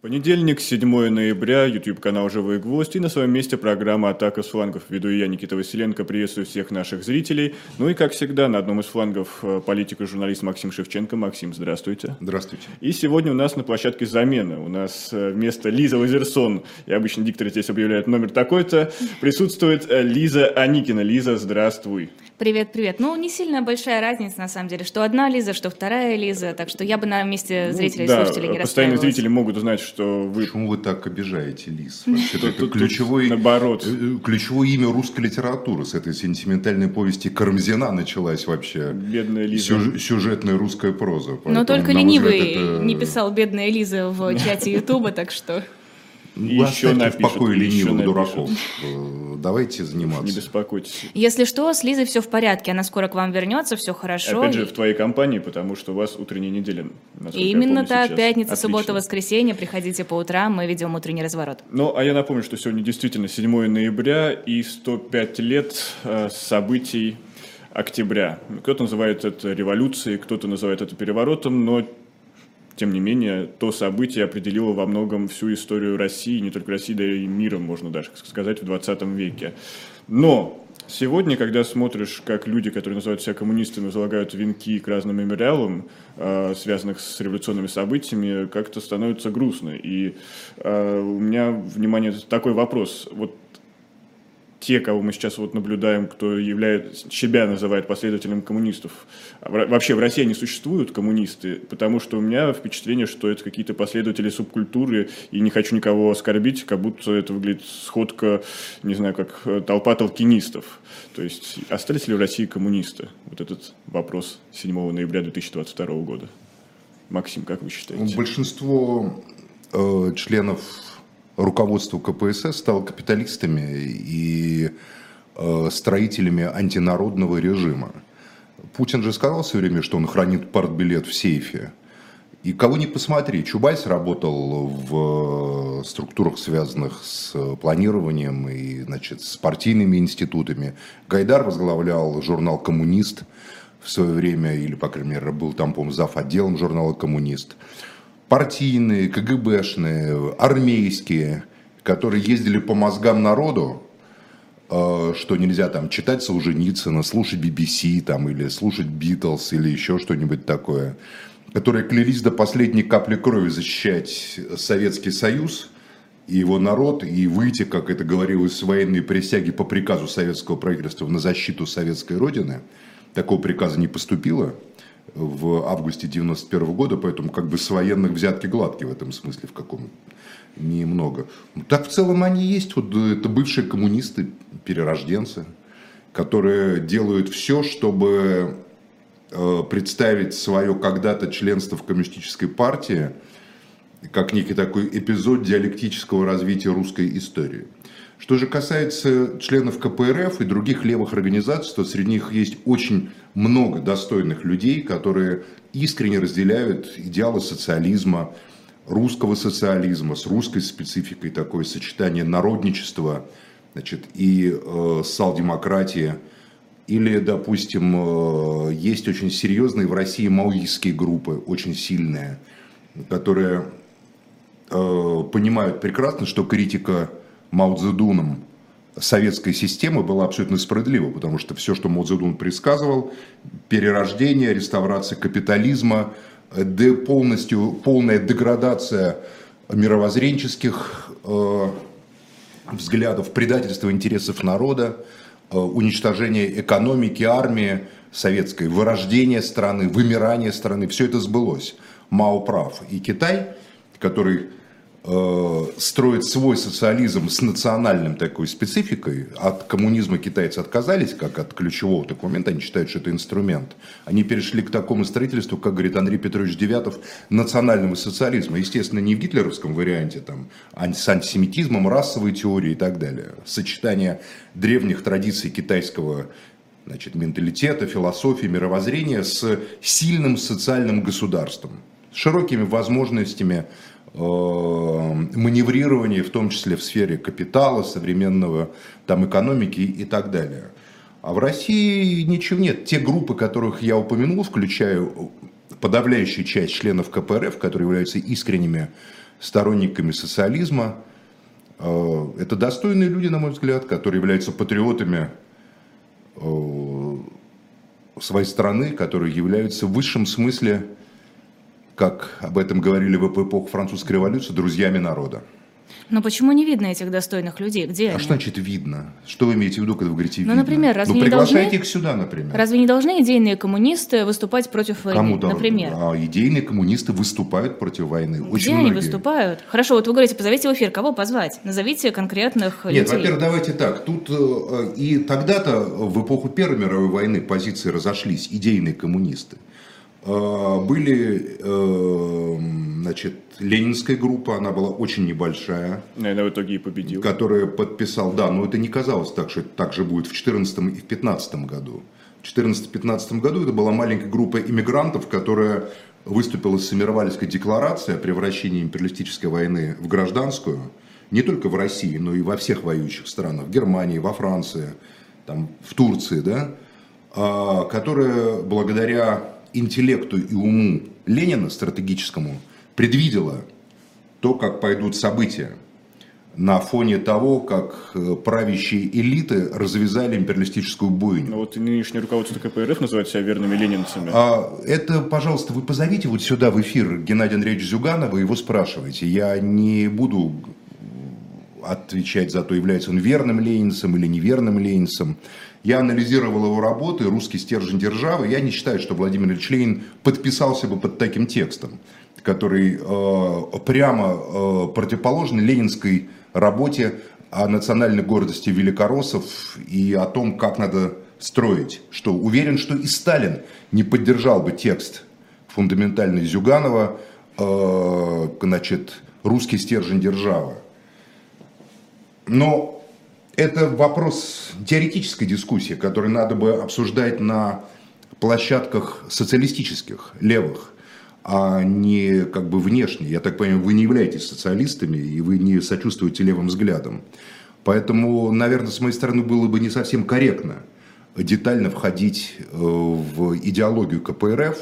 Понедельник, 7 ноября, YouTube-канал «Живой гвоздь» и на своем месте программа «Атака с флангов». Веду я, Никита Василенко, приветствую всех наших зрителей. Ну и, как всегда, на одном из флангов э, политик и журналист Максим Шевченко. Максим, здравствуйте. Здравствуйте. И сегодня у нас на площадке замена. У нас э, вместо Лиза Лазерсон, и обычно дикторы здесь объявляют номер такой-то, присутствует э, Лиза Аникина. Лиза, здравствуй. Привет, привет. Ну, не сильно большая разница, на самом деле, что одна Лиза, что вторая Лиза, так что я бы на месте ну, зрителей ну, да, и слушателей не постоянные зрители могут узнать, что вы... Почему вы так обижаете Лиз? Это ключевое, наоборот. Э, ключевое имя русской литературы с этой сентиментальной повести Карамзина началась вообще. Бедная Лиза. Сюжетная русская проза. Но только ленивый не писал «Бедная Лиза» в чате Ютуба, так что... Еще напишут, в покое ленивых дураков. Э, давайте заниматься. Не беспокойтесь. Если что, с Лизой все в порядке. Она скоро к вам вернется, все хорошо. Опять же, в твоей компании, потому что у вас утренняя неделя. Именно так. Пятница, Отлично. суббота, воскресенье. Приходите по утрам, мы ведем утренний разворот. Ну, а я напомню, что сегодня действительно 7 ноября и 105 лет э, событий октября. Кто-то называет это революцией, кто-то называет это переворотом, но тем не менее, то событие определило во многом всю историю России, не только России, да и мира, можно даже сказать, в 20 веке. Но Сегодня, когда смотришь, как люди, которые называют себя коммунистами, залагают венки к разным мемориалам, э, связанных с революционными событиями, как-то становится грустно. И э, у меня, внимание, такой вопрос. Вот те, кого мы сейчас вот наблюдаем, кто является, себя называет последователем коммунистов. А вообще в России не существуют коммунисты, потому что у меня впечатление, что это какие-то последователи субкультуры, и не хочу никого оскорбить, как будто это выглядит сходка, не знаю, как э, толпа толкинистов. То есть остались ли в России коммунисты? Вот этот вопрос 7 ноября 2022 года. Максим, как вы считаете? Большинство э, членов руководство КПСС стало капиталистами и э, строителями антинародного режима. Путин же сказал все время, что он хранит партбилет в сейфе. И кого не посмотри, Чубайс работал в структурах, связанных с планированием и значит, с партийными институтами. Гайдар возглавлял журнал «Коммунист» в свое время, или, по крайней мере, был там, по-моему, зав. отделом журнала «Коммунист» партийные, КГБшные, армейские, которые ездили по мозгам народу, э, что нельзя там читать Солженицына, слушать BBC там, или слушать Битлз или еще что-нибудь такое, которые клялись до последней капли крови защищать Советский Союз и его народ, и выйти, как это говорилось с военной присяги по приказу советского правительства на защиту советской родины. Такого приказа не поступило в августе 91 года, поэтому как бы с военных взятки гладкие в этом смысле в каком немного. Так в целом они есть, вот это бывшие коммунисты, перерожденцы, которые делают все, чтобы э, представить свое когда-то членство в коммунистической партии как некий такой эпизод диалектического развития русской истории. Что же касается членов КПРФ и других левых организаций, то среди них есть очень много достойных людей, которые искренне разделяют идеалы социализма, русского социализма с русской спецификой, такое сочетание народничества значит, и э, социал-демократии. Или, допустим, э, есть очень серьезные в России маоистские группы, очень сильные, которые э, понимают прекрасно, что критика Мао Цзэдуном советской системы была абсолютно справедлива, потому что все, что Мао Цзэдун предсказывал, перерождение, реставрация капитализма, де, полностью, полная деградация мировоззренческих э, взглядов, предательство интересов народа, э, уничтожение экономики, армии советской, вырождение страны, вымирание страны, все это сбылось. Мао прав. И Китай, который Э, строить свой социализм с национальным такой спецификой, от коммунизма китайцы отказались, как от ключевого момента, они считают, что это инструмент. Они перешли к такому строительству, как говорит Андрей Петрович Девятов, национального социализма. Естественно, не в гитлеровском варианте, там, с антисемитизмом, расовой теорией и так далее. Сочетание древних традиций китайского значит, менталитета, философии, мировоззрения с сильным социальным государством, с широкими возможностями маневрирование, в том числе в сфере капитала, современного там, экономики и так далее. А в России ничего нет. Те группы, которых я упомянул, включая подавляющую часть членов КПРФ, которые являются искренними сторонниками социализма. Э, это достойные люди, на мой взгляд, которые являются патриотами э, своей страны, которые являются в высшем смысле, как об этом говорили в эпоху французской революции, друзьями народа. Но почему не видно этих достойных людей? Где а они? что значит видно? Что вы имеете в виду, когда вы говорите ну, видно? например, разве ну, не приглашайте должны... их сюда, например. Разве не должны идейные коммунисты выступать против войны, Кому например? А идейные коммунисты выступают против войны. Где Очень они многие. выступают? Хорошо, вот вы говорите, позовите в эфир, кого позвать? Назовите конкретных Нет, людей. во-первых, давайте так. Тут э, и тогда-то, в эпоху Первой мировой войны, позиции разошлись, идейные коммунисты. Э, Были, э, значит, ленинская группа, она была очень небольшая, Наверное, в итоге и победил. которая подписал, да, но это не казалось так, что это так же будет в 2014 и в 2015 году. В 2014-2015 году это была маленькая группа иммигрантов, которая выступила с Семировальской декларацией о превращении империалистической войны в гражданскую, не только в России, но и во всех воюющих странах, в Германии, во Франции, там, в Турции, да, а, которая благодаря интеллекту и уму Ленина стратегическому предвидела то, как пойдут события на фоне того, как э, правящие элиты развязали империалистическую бойню. Ну вот и нынешнее руководство КПРФ называет себя верными ленинцами. А, это, пожалуйста, вы позовите вот сюда в эфир Геннадия Андреевича Зюганова и его спрашивайте. Я не буду отвечать за то, является он верным ленинцем или неверным ленинцем. Я анализировал его работы «Русский стержень державы». Я не считаю, что Владимир Ильич Ленин подписался бы под таким текстом, который э, прямо э, противоположен ленинской работе о национальной гордости великороссов и о том, как надо строить. Что уверен, что и Сталин не поддержал бы текст фундаментальный Зюганова, э, значит, «Русский стержень державы». Но это вопрос теоретической дискуссии, который надо бы обсуждать на площадках социалистических, левых, а не как бы внешне. Я так понимаю, вы не являетесь социалистами, и вы не сочувствуете левым взглядам. Поэтому, наверное, с моей стороны было бы не совсем корректно детально входить э, в идеологию КПРФ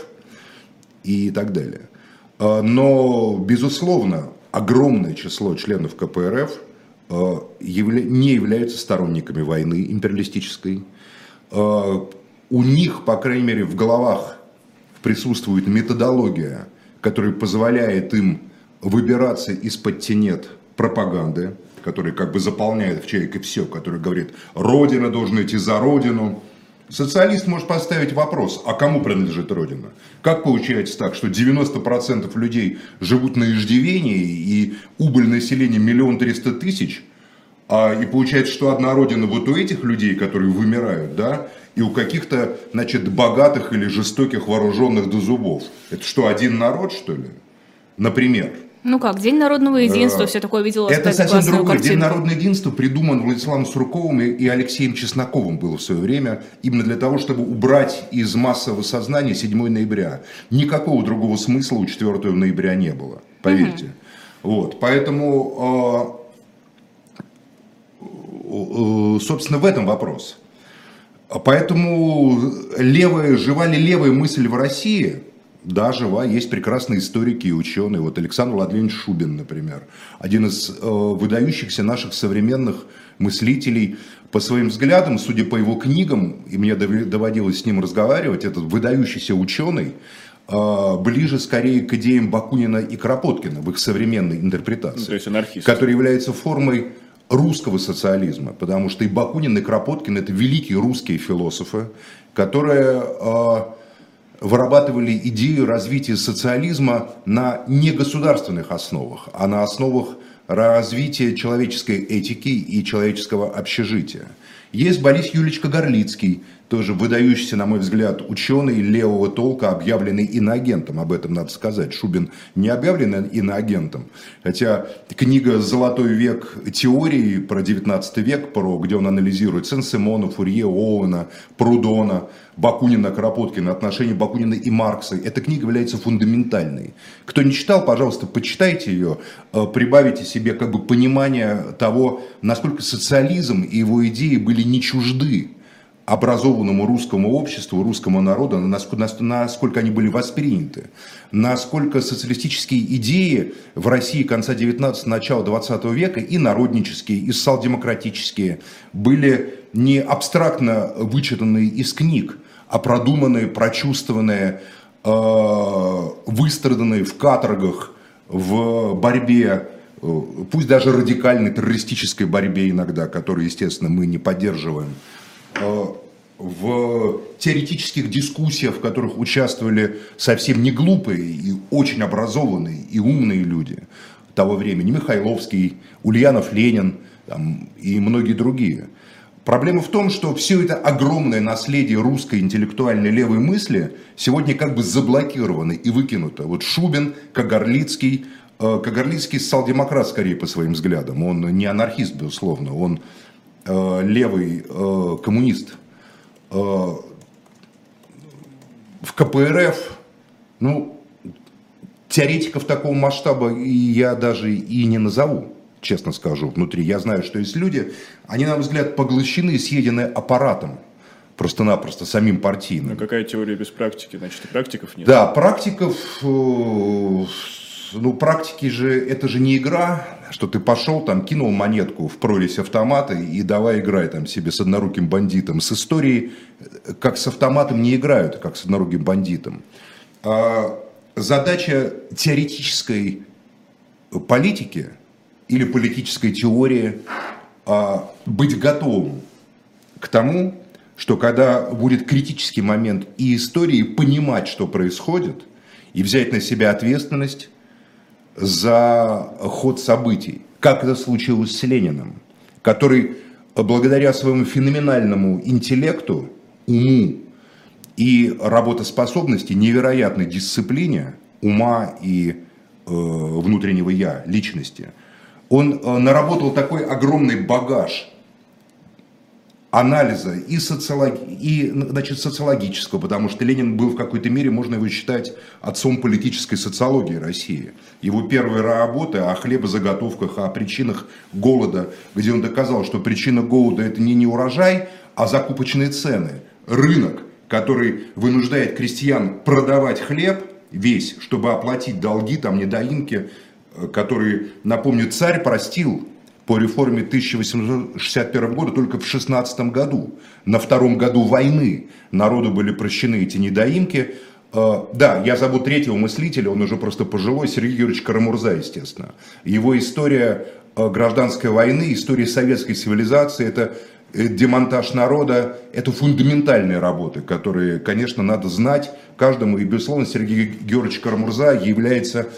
и так далее. Э, Но, безусловно, огромное число членов КПРФ не являются сторонниками войны империалистической. Э, У них, по крайней мере, в головах присутствует методология, которая позволяет им выбираться из-под тенет пропаганды, которая как бы заполняет в человеке все, который говорит, Родина должна идти за Родину. Социалист может поставить вопрос, а кому принадлежит Родина? Как получается так, что 90% людей живут на иждивении и убыль населения миллион триста тысяч, а, и получается, что одна Родина вот у этих людей, которые вымирают, да, и у каких-то, значит, богатых или жестоких вооруженных до зубов. Это что, один народ, что ли? Например. Ну как, День народного единства, все такое видела. Это совсем другое. День картинку. народного единства придуман Владиславом Сурковым и- и Алексеем Чесноковым было в свое время, именно для того, чтобы убрать из массового сознания 7 ноября. Никакого другого смысла у 4 ноября не было, поверьте. Вот, поэтому, э, э, собственно, в этом вопрос. Поэтому левая, жива ли левая мысль в России? Да, жива. Есть прекрасные историки и ученые. Вот Александр Владимирович Шубин, например. Один из э, выдающихся наших современных мыслителей. По своим взглядам, судя по его книгам, и мне доводилось с ним разговаривать, этот выдающийся ученый, э, ближе скорее к идеям Бакунина и Кропоткина в их современной интерпретации Ну, то есть анархист. который является формой русского социализма, потому что и Бакунин, и Кропоткин – это великие русские философы, которые э, вырабатывали идею развития социализма на негосударственных основах, а на основах развития человеческой этики и человеческого общежития. Есть Борис Юлич Горлицкий, тоже выдающийся, на мой взгляд, ученый левого толка, объявленный иноагентом, об этом надо сказать. Шубин не объявлен иноагентом, хотя книга «Золотой век теории» про 19 век, про, где он анализирует Сен-Симона, Фурье, Оуэна, Прудона, Бакунина, Кропоткина, отношения Бакунина и Маркса. Эта книга является фундаментальной. Кто не читал, пожалуйста, почитайте ее, э, прибавите себе как бы понимание того, насколько социализм и его идеи были не чужды образованному русскому обществу, русскому народу, насколько, насколько они были восприняты, насколько социалистические идеи в России конца 19 начала 20 века и народнические, и социал-демократические были не абстрактно вычитанные из книг, а продуманные, прочувствованные, э, выстраданные в каторгах, в борьбе, э, пусть даже радикальной террористической борьбе иногда, которую, естественно, мы не поддерживаем, в теоретических дискуссиях, в которых участвовали совсем не глупые и очень образованные и умные люди того времени, Михайловский, Ульянов Ленин там, и многие другие. Проблема в том, что все это огромное наследие русской интеллектуальной левой мысли сегодня как бы заблокировано и выкинуто. Вот Шубин, Кагарлицкий, э, Кагарлицкий социал-демократ скорее по своим взглядам, он не анархист, безусловно, он э, левый э, коммунист – Э, в КПРФ, ну, теоретиков такого масштаба я даже и не назову, честно скажу, внутри. Я знаю, что есть люди, они, на мой взгляд, поглощены съедены аппаратом, просто-напросто самим партийным. Ну, какая теория без практики? Значит, и практиков нет? Да, практиков ну, практики же, это же не игра, что ты пошел, там, кинул монетку в прорезь автомата и давай играй там себе с одноруким бандитом. С историей, как с автоматом не играют, как с одноруким бандитом. А задача теоретической политики или политической теории а, быть готовым к тому, что когда будет критический момент и истории, понимать, что происходит, и взять на себя ответственность за ход событий, как это случилось с Лениным, который благодаря своему феноменальному интеллекту, уму и работоспособности, невероятной дисциплине ума и э, внутреннего я, личности, он э, наработал такой огромный багаж анализа и, социолог... и значит, социологического, потому что Ленин был в какой-то мере, можно его считать отцом политической социологии России. Его первая работа о хлебозаготовках, о причинах голода, где он доказал, что причина голода это не не урожай, а закупочные цены, рынок, который вынуждает крестьян продавать хлеб весь, чтобы оплатить долги, там недоимки, э, которые, напомню, царь простил по реформе 1861 года только в 16 году. На втором году войны народу были прощены эти недоимки. Э, да, я зову третьего мыслителя, он уже просто пожилой, Сергей Юрьевич Карамурза, естественно. Его история э, гражданской войны, история советской цивилизации, это э, демонтаж народа, это фундаментальные работы, которые, конечно, надо знать каждому. И, безусловно, Сергей Георгиевич Карамурза является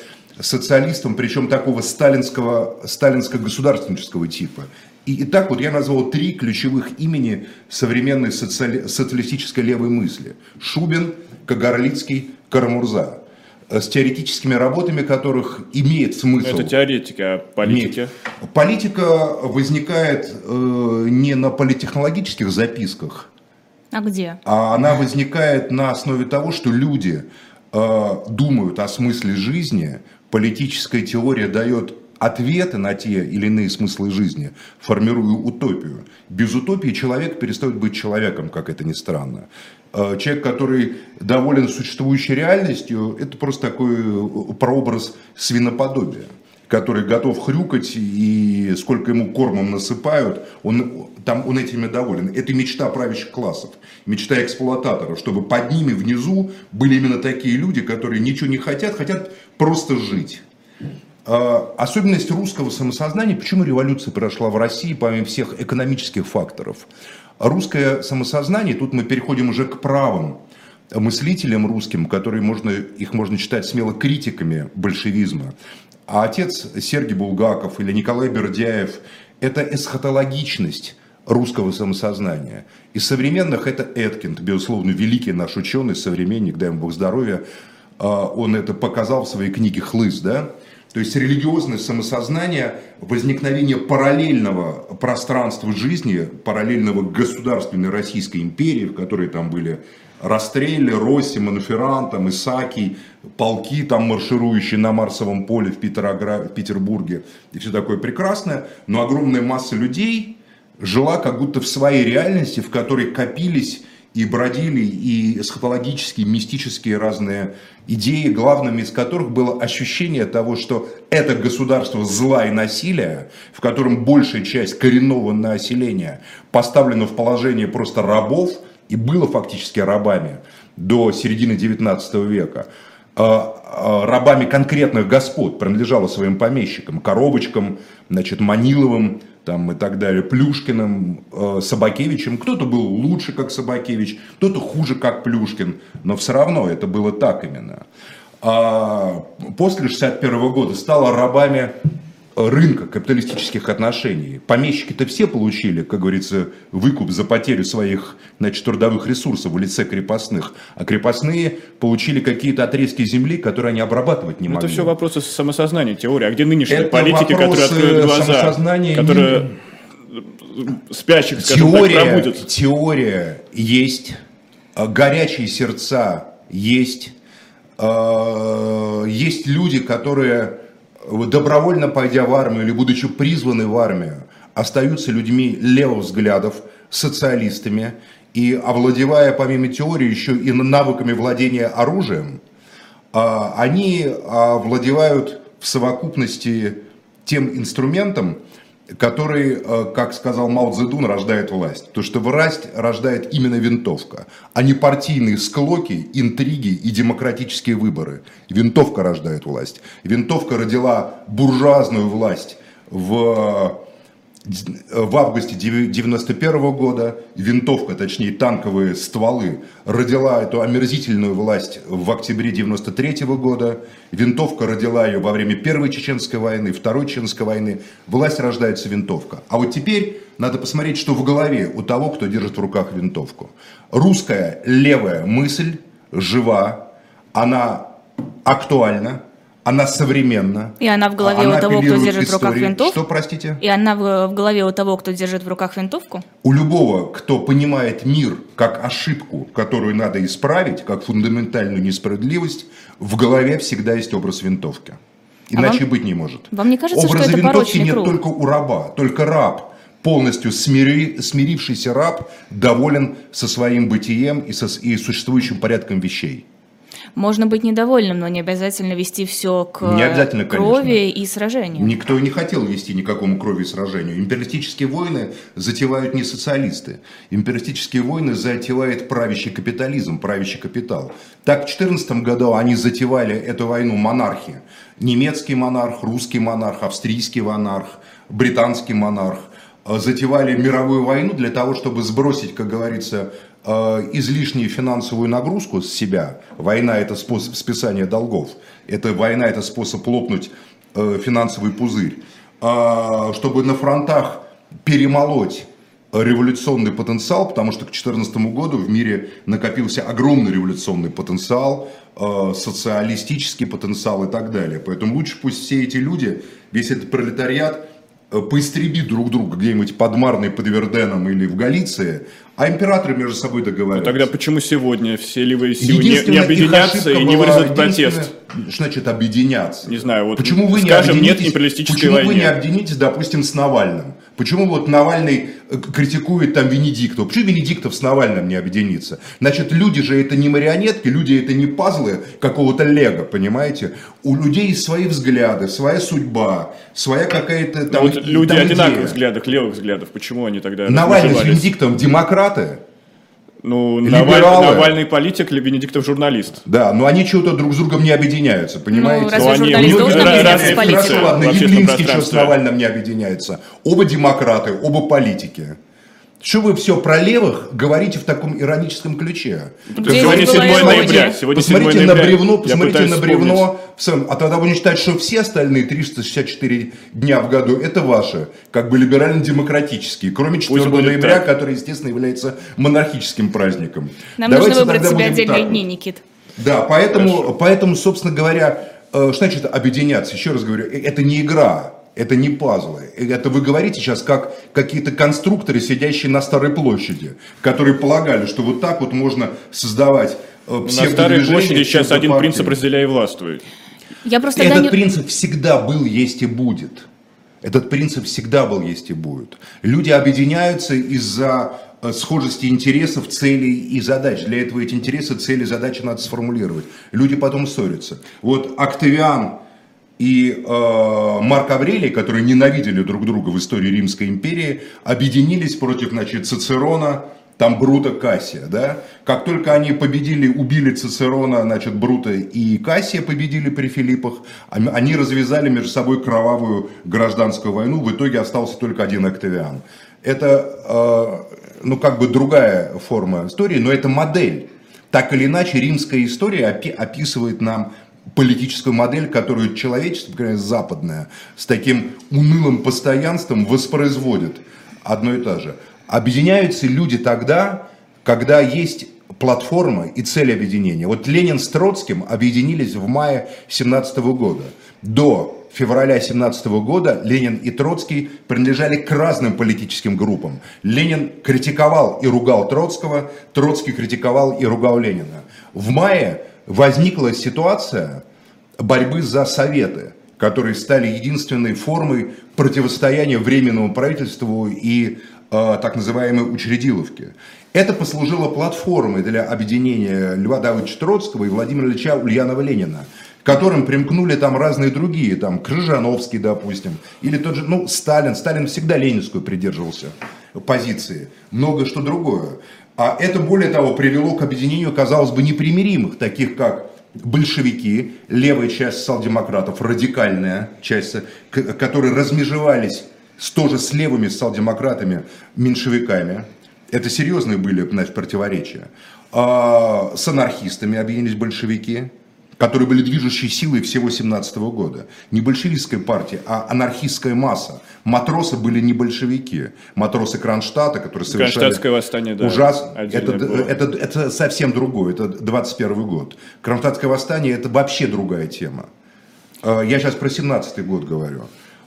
социалистом, причем такого сталинского, сталинско-государственнического типа. И, и так вот я назвал три ключевых имени современной социали, социалистической левой мысли. Шубин, Кагарлицкий, Карамурза с теоретическими работами которых имеет смысл. Это теоретика, а политики? Политика возникает э, не на политехнологических записках. А где? А она возникает на основе того, что люди э, думают о смысле жизни, политическая теория дает ответы на те или иные смыслы жизни, формируя утопию. Без утопии человек перестает быть человеком, как это ни странно. Э, человек, который доволен существующей реальностью, это просто такой э, прообраз свиноподобия который готов хрюкать, и сколько ему кормом насыпают, он, там, он этими доволен. Это мечта правящих классов, мечта эксплуататоров, чтобы под ними внизу были именно такие люди, которые ничего не хотят, хотят просто жить. А, особенность русского самосознания, почему революция произошла в России, помимо всех экономических факторов. Русское самосознание, тут мы переходим уже к правым мыслителям русским, которые можно, их можно считать смело критиками большевизма. А отец Сергей Булгаков или Николай Бердяев – это эсхатологичность русского самосознания. Из современных это Эткинд, безусловно, великий наш ученый, современник, дай ему Бог здоровья. А, он это показал в своей книге «Хлыст», да? То есть религиозное самосознание, возникновение параллельного пространства жизни, параллельного государственной Российской империи, в которой там были Расстрелли, Росси, Монферран, там, Исаки, полки, там, марширующие на Марсовом поле в, Петроград, в Петербурге, и все такое прекрасное, но огромная масса людей, жила как будто в своей реальности, в которой копились и бродили и эсхатологические, мистические разные идеи, главными из которых было ощущение того, что это государство зла и насилия, в котором большая часть коренного населения поставлена в положение просто рабов и было фактически рабами до середины 19 века, а, а, рабами конкретных господ, принадлежало своим помещикам, коробочкам, значит, Маниловым, там и так далее, Плюшкиным, э, Собакевичем. Кто-то был лучше, как Собакевич, кто-то хуже, как Плюшкин, но все равно это было так именно. А после 61 года стало рабами рынка капиталистических отношений. Помещики-то все получили, как говорится, выкуп за потерю своих значит, трудовых ресурсов в лице крепостных, а крепостные получили какие-то отрезки земли, которые они обрабатывать не могли. Это все вопросы самосознания, теории. А где нынешние Это политики, которые откроют глаза, которые спящих, скажем теория, так, пробудят? Теория есть, а горячие сердца есть, а, есть люди, которые добровольно пойдя в армию или будучи призваны в армию, остаются людьми левых взглядов, социалистами, и овладевая помимо теории еще и навыками владения оружием, а, они владевают в совокупности тем инструментом, который, э, как сказал Мао Цзэдун, рождает власть. То, что власть рождает именно винтовка, а не партийные склоки, интриги и демократические выборы. Винтовка рождает власть. Винтовка родила буржуазную власть в в августе 91 года винтовка, точнее танковые стволы, родила эту омерзительную власть в октябре 93 года. Винтовка родила ее во время Первой Чеченской войны, Второй Чеченской войны. Власть рождается винтовка. А вот теперь надо посмотреть, что в голове у того, кто держит в руках винтовку. Русская левая мысль жива, она актуальна, она современна. И она в голове она у того, кто держит в руках винтовку. Что, простите? И она в, в голове у того, кто держит в руках винтовку. У любого, кто понимает мир как ошибку, которую надо исправить, как фундаментальную несправедливость, в голове всегда есть образ винтовки. А Иначе а вам, быть не может. Вам не кажется, Образа что это винтовки нет круг? только у раба. Только раб, полностью смири, смирившийся раб, доволен со своим бытием и, со, и существующим порядком вещей. Можно быть недовольным, но не обязательно вести все к не обязательно, крови конечно. и сражению. Никто не хотел вести никакому крови и сражению. Империалистические войны затевают не социалисты. Империалистические войны затевает правящий капитализм, правящий капитал. Так в 14 году они затевали эту войну монархи. Немецкий монарх, русский монарх, австрийский монарх, британский монарх затевали мировую войну для того, чтобы сбросить, как говорится, Э, излишнюю финансовую нагрузку с себя. Война – это способ списания долгов. Это война – это способ лопнуть э, финансовый пузырь. А, чтобы на фронтах перемолоть революционный потенциал, потому что к 2014 году в мире накопился огромный революционный потенциал, э, социалистический потенциал и так далее. Поэтому лучше пусть все эти люди, весь этот пролетариат поистребит друг друга где-нибудь под Марной, под Верденом или в Галиции, а императоры между собой договариваются. Но тогда почему сегодня все левые силы не, не объединятся и не выразят протест? Что значит объединяться? Не знаю, вот почему вы скажем не нет империалистической почему войне? вы не объединитесь, допустим, с Навальным? Почему вот Навальный э, критикует там Венедиктов? Почему Венедиктов с Навальным не объединится? Значит, люди же это не марионетки, люди это не пазлы какого-то лего, понимаете? У людей свои взгляды, своя судьба, своя какая-то там... Вот люди там одинаковых взглядов, левых взглядов, почему они тогда Навальный с Венедиктовым демократ, демократы. Ну, Наваль, Навальный политик или Венедиктов журналист. Да, но они чего-то друг с другом не объединяются, понимаете? Ну, разве ну, журналист они, должен объединяться с политиком? Хорошо, ладно, Явлинский что с Навальным не объединяется. Оба демократы, оба политики. Что вы все про левых говорите в таком ироническом ключе? Сегодня 7 ноября. Сегодня посмотрите 7 ноября. на бревно, посмотрите на бревно. А тогда будем считать, что все остальные 364 дня в году это ваши, как бы либерально-демократические, кроме 4 ноября, так. который, естественно, является монархическим праздником. Нам Давайте нужно выбрать себе отдельные дни, Никит. Да, поэтому, поэтому, собственно говоря, э, что значит объединяться? Еще раз говорю, э, это не игра это не пазлы. Это вы говорите сейчас как какие-то конструкторы, сидящие на Старой площади, которые полагали, что вот так вот можно создавать э, На Старой площади сейчас один принцип «разделяй и властвуй». Я просто Этот не... принцип всегда был, есть и будет. Этот принцип всегда был, есть и будет. Люди объединяются из-за э, схожести интересов, целей и задач. Для этого эти интересы, цели, задачи надо сформулировать. Люди потом ссорятся. Вот Октавиан и э, Марк Аврелий, которые ненавидели друг друга в истории Римской империи, объединились против значит, Цицерона, там Брута Кассия, да? Как только они победили, убили Цицерона, значит, Брута и Кассия победили при Филиппах, они развязали между собой кровавую гражданскую войну, в итоге остался только один Октавиан. Это, э, ну, как бы другая форма истории, но это модель. Так или иначе, римская история описывает нам политическую модель, которую человечество, например, западное, с таким унылым постоянством воспроизводит одно и то же. Объединяются люди тогда, когда есть платформа и цель объединения. Вот Ленин с Троцким объединились в мае 17 года. До февраля 17 года Ленин и Троцкий принадлежали к разным политическим группам. Ленин критиковал и ругал Троцкого, Троцкий критиковал и ругал Ленина. В мае возникла ситуация борьбы за советы, которые стали единственной формой противостояния Временному правительству и Э, так называемой учредиловки. Это послужило платформой для объединения Льва Давыдовича Троцкого и Владимира Ильича Ульянова-Ленина, которым примкнули там разные другие, там Крыжановский, допустим, или тот же, ну, Сталин. Сталин всегда ленинскую придерживался позиции, много что другое. А это, более того, привело к объединению, казалось бы, непримиримых, таких как большевики, левая часть социал-демократов, радикальная часть, которые размежевались тоже с левыми социал-демократами, меньшевиками. Это серьезные были значит, противоречия. А с анархистами объединились большевики, которые были движущей силой всего 17 года. Не большевистская партия, а анархистская масса. Матросы были не большевики. Матросы Кронштадта, которые совершали... Кронштадтское восстание, да. Ужас. Это, это, это, это совсем другое. Это 21 год. Кронштадтское восстание это вообще другая тема. А, я сейчас про 17 год говорю.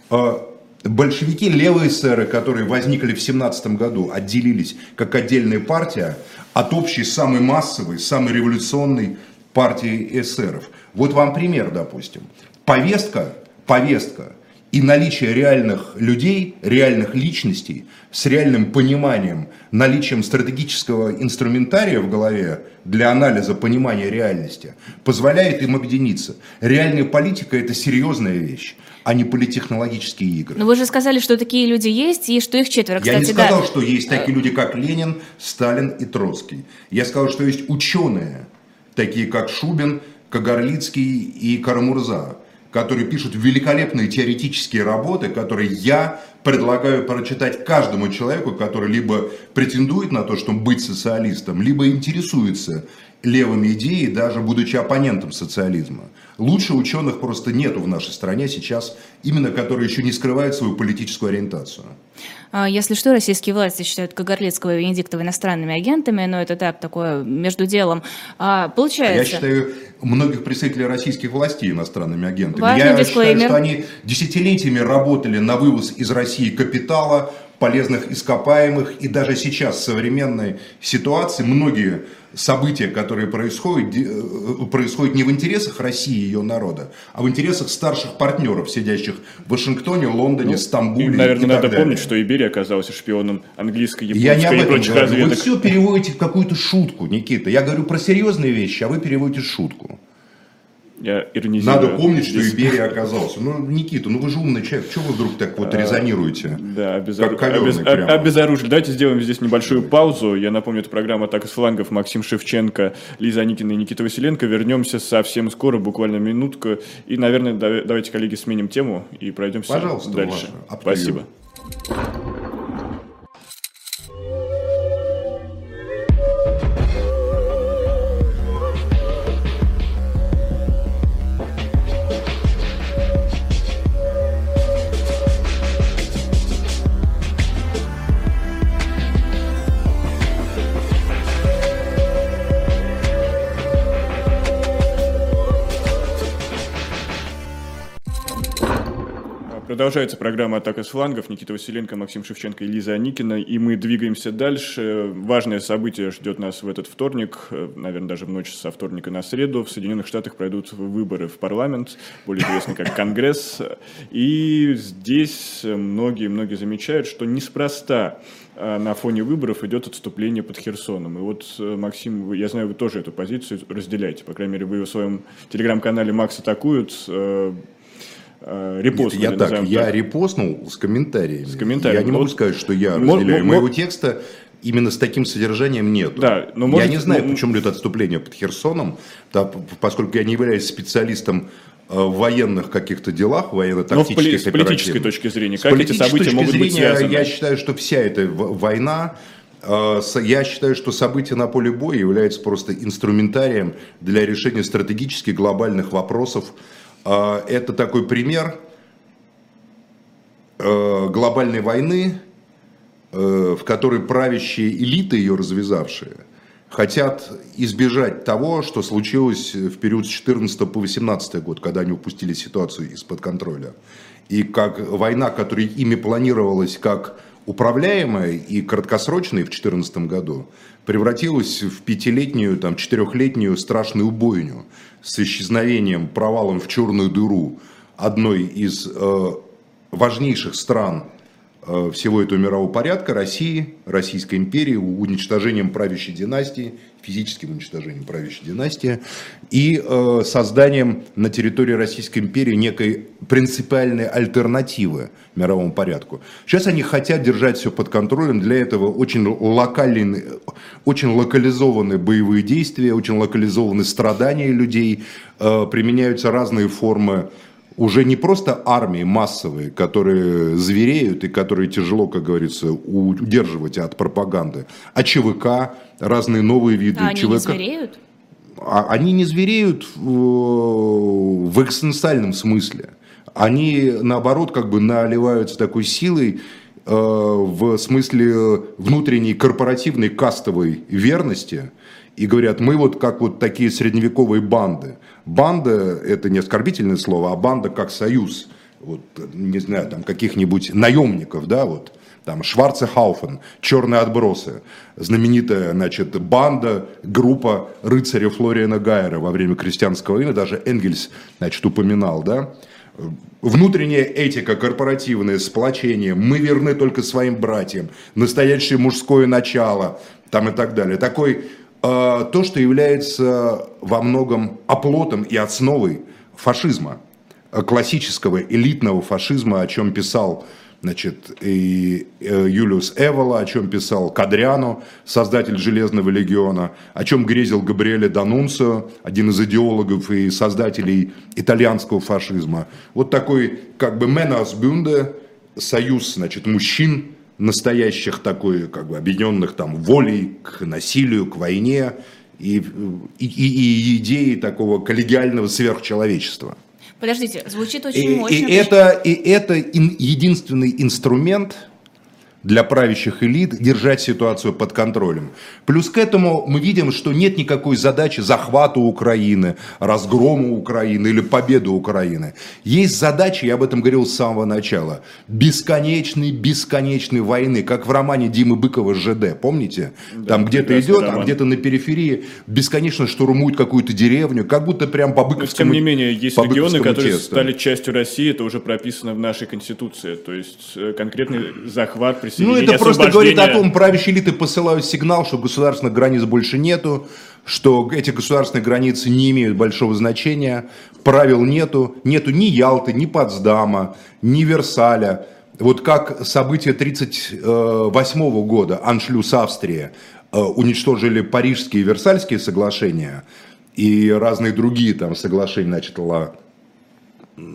А, большевики, левые эсеры, которые возникли в 17 году, отделились как отдельная партия от общей самой массовой, самой революционной партии эсеров. Вот вам пример, допустим. Повестка, повестка и наличие реальных людей, реальных личностей с реальным пониманием, наличием стратегического инструментария в голове для анализа понимания реальности позволяет им объединиться. Реальная политика – это серьезная вещь а не политехнологические игры. Но вы же сказали, что такие люди есть, и что их четверо, кстати, Я не сказал, да. что есть такие люди, как Ленин, Сталин и Троцкий. Я сказал, что есть ученые, такие как Шубин, Кагарлицкий и Карамурза, которые пишут великолепные теоретические работы, которые я предлагаю прочитать каждому человеку, который либо претендует на то, чтобы быть социалистом, либо интересуется левыми идеей, даже будучи оппонентом социализма. Лучше ученых просто нету в нашей стране сейчас, именно которые еще не скрывают свою политическую ориентацию. А, если что, российские власти считают Кагарлицкого и Венедиктова иностранными агентами, но это так, такое между делом. А, получается... Я считаю многих представителей российских властей иностранными агентами. Важный Я дисклеймер. считаю, что они десятилетиями работали на вывоз из России капитала, полезных ископаемых, и даже сейчас в современной ситуации многие события, которые происходят, э, происходят не в интересах России и ее народа, а в интересах старших партнеров, сидящих в Вашингтоне, Лондоне, ну, Стамбуле. И, наверное, и надо далее. помнить, что Иберия оказался шпионом английской, японской Я не об этом разведок. Вы все переводите в какую-то шутку, Никита. Я говорю про серьезные вещи, а вы переводите шутку. Я иронизирую. Надо помнить, что Иберия оказался. Ну, Никита, ну вы же умный человек, чего вы вдруг так вот а, резонируете? Да, обезору... Обез... обезоружили. Давайте сделаем здесь небольшую паузу. Я напомню, это программа «Так из флангов». Максим Шевченко, Лиза Аникина и Никита Василенко. Вернемся совсем скоро, буквально минутку. И, наверное, давайте, коллеги, сменим тему и пройдемся Пожалуйста, дальше. Спасибо. Продолжается программа «Атака с флангов». Никита Василенко, Максим Шевченко и Лиза Аникина. И мы двигаемся дальше. Важное событие ждет нас в этот вторник, э, наверное, даже в ночь со вторника на среду. В Соединенных Штатах пройдут выборы в парламент, более известный как Конгресс. И здесь многие-многие замечают, что неспроста э, на фоне выборов идет отступление под Херсоном. И вот, э, Максим, я знаю, вы тоже эту позицию разделяете. По крайней мере, вы в своем телеграм-канале «Макс атакуют» репостнули. Нет, я так, я репостнул с комментариями. С комментариями. Я не могу вот, сказать, что я разделяю. Моего текста именно с таким содержанием нет. Да, но может, я не знаю, ну, почему идет отступление под Херсоном, да, поскольку я не являюсь специалистом э, в военных каких-то делах, военно-тактических Но с политической точки зрения, как эти события могут зрения, быть связаны? Я считаю, что вся эта война э, я считаю, что события на поле боя являются просто инструментарием для решения стратегических глобальных вопросов это такой пример э, глобальной войны, э, в которой правящие элиты, ее развязавшие, хотят избежать того, что случилось в период с 14 по 18 год, когда они упустили ситуацию из-под контроля. И как война, которая ими планировалась как управляемая и краткосрочная в 2014 году, превратилась в пятилетнюю, там, четырехлетнюю страшную бойню с исчезновением, провалом в черную дыру одной из э, важнейших стран всего этого мирового порядка, России, Российской империи, уничтожением правящей династии, физическим уничтожением правящей династии и э, созданием на территории Российской империи некой принципиальной альтернативы мировому порядку. Сейчас они хотят держать все под контролем, для этого очень локальные, очень локализованные боевые действия, очень локализованные страдания людей, э, применяются разные формы уже не просто армии массовые, которые звереют и которые тяжело, как говорится, удерживать от пропаганды, а ЧВК, разные новые виды а ЧВК. Они не звереют? А, они не звереют в, в экстенциальном смысле. Они, наоборот, как бы наливаются такой силой э, в смысле внутренней корпоративной кастовой верности и говорят, мы вот как вот такие средневековые банды. Банда – это не оскорбительное слово, а банда как союз. Вот, не знаю, там каких-нибудь наемников, да, вот там Шварцехауфен, черные отбросы, знаменитая, значит, банда, группа рыцаря Флориана Гайера во время крестьянского войны, даже Энгельс, значит, упоминал, да, внутренняя этика, корпоративное сплочение, мы верны только своим братьям, настоящее мужское начало, там и так далее. Такой, то, что является во многом оплотом и основой фашизма, классического элитного фашизма, о чем писал значит, и э, Юлиус Эвола, о чем писал Кадриано, создатель Железного легиона, о чем грезил Габриэле Данунцио, один из идеологов и создателей итальянского фашизма. Вот такой как бы «Менас Бюнде», союз, значит, мужчин, настоящих такой, как бы объединенных там волей к насилию, к войне и, и, и, идеи такого коллегиального сверхчеловечества. Подождите, звучит очень и, мощно. И это, и это ин, единственный инструмент, для правящих элит держать ситуацию под контролем. Плюс к этому мы видим, что нет никакой задачи захвата Украины, разгрома Украины или победы Украины. Есть задача, я об этом говорил с самого начала, бесконечной, бесконечной войны, как в романе Димы Быкова «ЖД», помните? Да, Там где-то идет, роман. а где-то на периферии бесконечно штурмуют какую-то деревню, как будто прям по Быковскому Тем не менее, есть регионы, которые тесту. стали частью России, это уже прописано в нашей Конституции. То есть э, конкретный захват ну, это просто говорит о том, правящие элиты посылают сигнал, что государственных границ больше нету, что эти государственные границы не имеют большого значения, правил нету, нету ни Ялты, ни Потсдама, ни Версаля. Вот как события 1938 года, Аншлюс Австрия, э, уничтожили Парижские и Версальские соглашения и разные другие там соглашения, значит,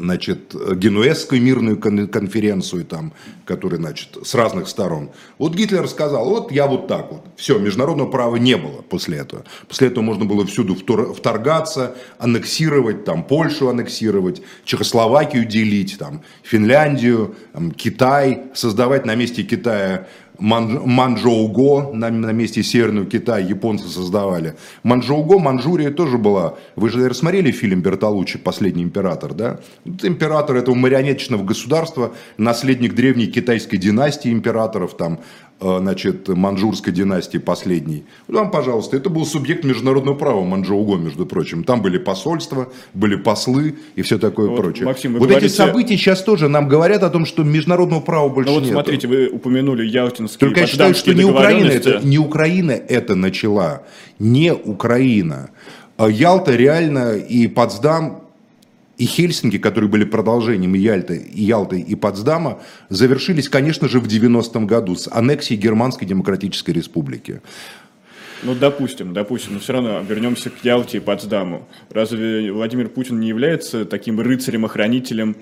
значит, Генуэзскую мирную конференцию, там, которая, значит, с разных сторон. Вот Гитлер сказал, вот я вот так вот. Все, международного права не было после этого. После этого можно было всюду вторгаться, аннексировать, там, Польшу аннексировать, Чехословакию делить, там, Финляндию, там, Китай, создавать на месте Китая Манчжоуго на, на месте Северного Китая японцы создавали. Манчжоуго, Манчжурия тоже была. Вы же, наверное, смотрели фильм Бертолуччи «Последний император», да? Вот император этого марионеточного государства, наследник древней китайской династии императоров, там, значит, манжурской династии последней. Там, пожалуйста, это был субъект международного права Манчжоуго, между прочим. Там были посольства, были послы и все такое вот, прочее. Максим, вот говорите... эти события сейчас тоже нам говорят о том, что международного права больше ну, вот нет. смотрите, вы упомянули Ялтинские Только я считаю, что не Украина, это, не Украина это начала, не Украина. А Ялта реально и Потсдам и Хельсинки, которые были продолжением и Ялты, и Ялты, и Потсдама, завершились, конечно же, в 90-м году с аннексией Германской Демократической Республики. Ну, допустим, допустим, но все равно вернемся к Ялте и Потсдаму. Разве Владимир Путин не является таким рыцарем-охранителем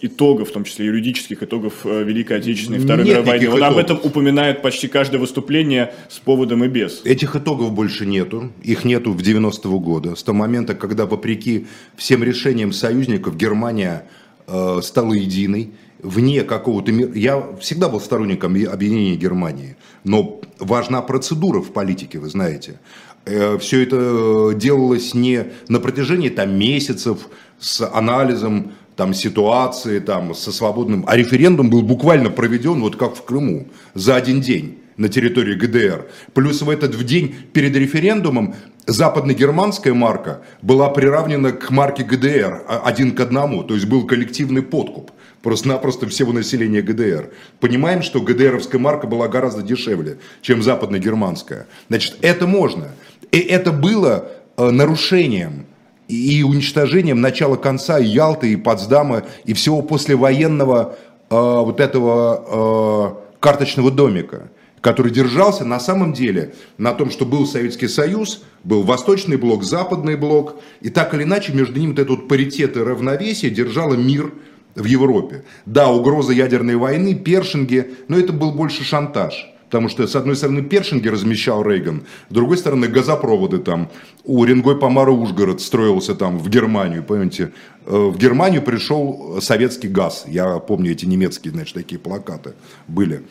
итогов, в том числе юридических итогов э, Великой Отечественной Второй мировой войны. Он итогов. об этом упоминает почти каждое выступление с поводом и без. Этих итогов больше нету. Их нету в 90-го года. С того момента, когда, вопреки всем решениям союзников, Германия э, стала единой, вне какого-то мира. Я всегда был сторонником объединения Германии, но важна процедура в политике, вы знаете. Э, Все это делалось не на протяжении там, месяцев с анализом там ситуации там со свободным, а референдум был буквально проведен вот как в Крыму за один день на территории ГДР. Плюс в этот в день перед референдумом западно-германская марка была приравнена к марке ГДР а, один к одному, то есть был коллективный подкуп просто-напросто всего населения ГДР. Понимаем, что ГДРовская марка была гораздо дешевле, чем западно-германская. Значит, это можно. И это было э, нарушением и уничтожением начала конца Ялты и Потсдама и всего послевоенного э, вот этого э, карточного домика, который держался на самом деле на том, что был Советский Союз, был Восточный блок, Западный блок, и так или иначе между ними вот этот паритет и равновесие держало мир в Европе. Да, угроза ядерной войны, першинги, но это был больше шантаж. Потому что, с одной стороны, Першинги размещал Рейган, с другой стороны, газопроводы там. У Ренгой Помара Ужгород строился там в Германию, понимаете. Э, в Германию пришел советский газ. Я помню эти немецкие, значит, такие плакаты были.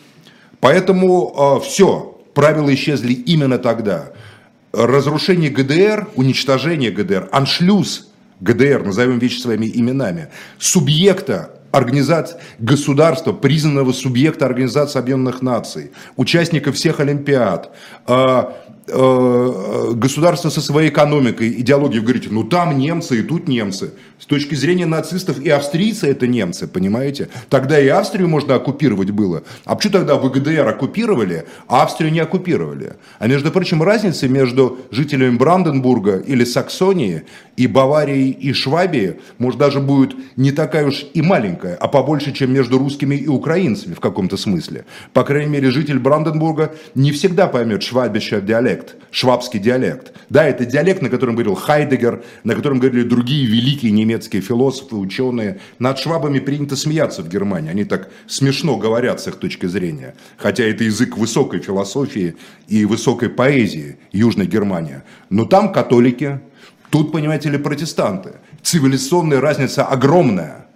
Поэтому э, все, правила исчезли именно тогда. Разрушение ГДР, уничтожение ГДР, аншлюз ГДР, назовем вещи своими именами, субъекта организации государства, признанного субъекта Организации Объединенных Наций, участника всех Олимпиад, а, а, государство со своей экономикой, идеологией, вы говорите, ну там немцы и тут немцы. С точки зрения нацистов и австрийцы это немцы, понимаете? Тогда и Австрию можно оккупировать было. А почему тогда в ГДР оккупировали, а Австрию не оккупировали? А между прочим, разница между жителями Бранденбурга или Саксонии и Баварии и Швабии, может, даже будет не такая уж и маленькая, а побольше, чем между русскими и украинцами в каком-то смысле. По крайней мере, житель Бранденбурга не всегда поймет швабища диалект, швабский диалект. Да, это диалект, на котором говорил Хайдегер, на котором говорили другие великие немецкие философы, ученые. Над швабами принято смеяться в Германии. Они так смешно говорят с их точки зрения. Хотя это язык высокой философии и высокой поэзии Южной Германии. Но там католики, Тут, понимаете ли, протестанты. Цивилизационная разница огромная.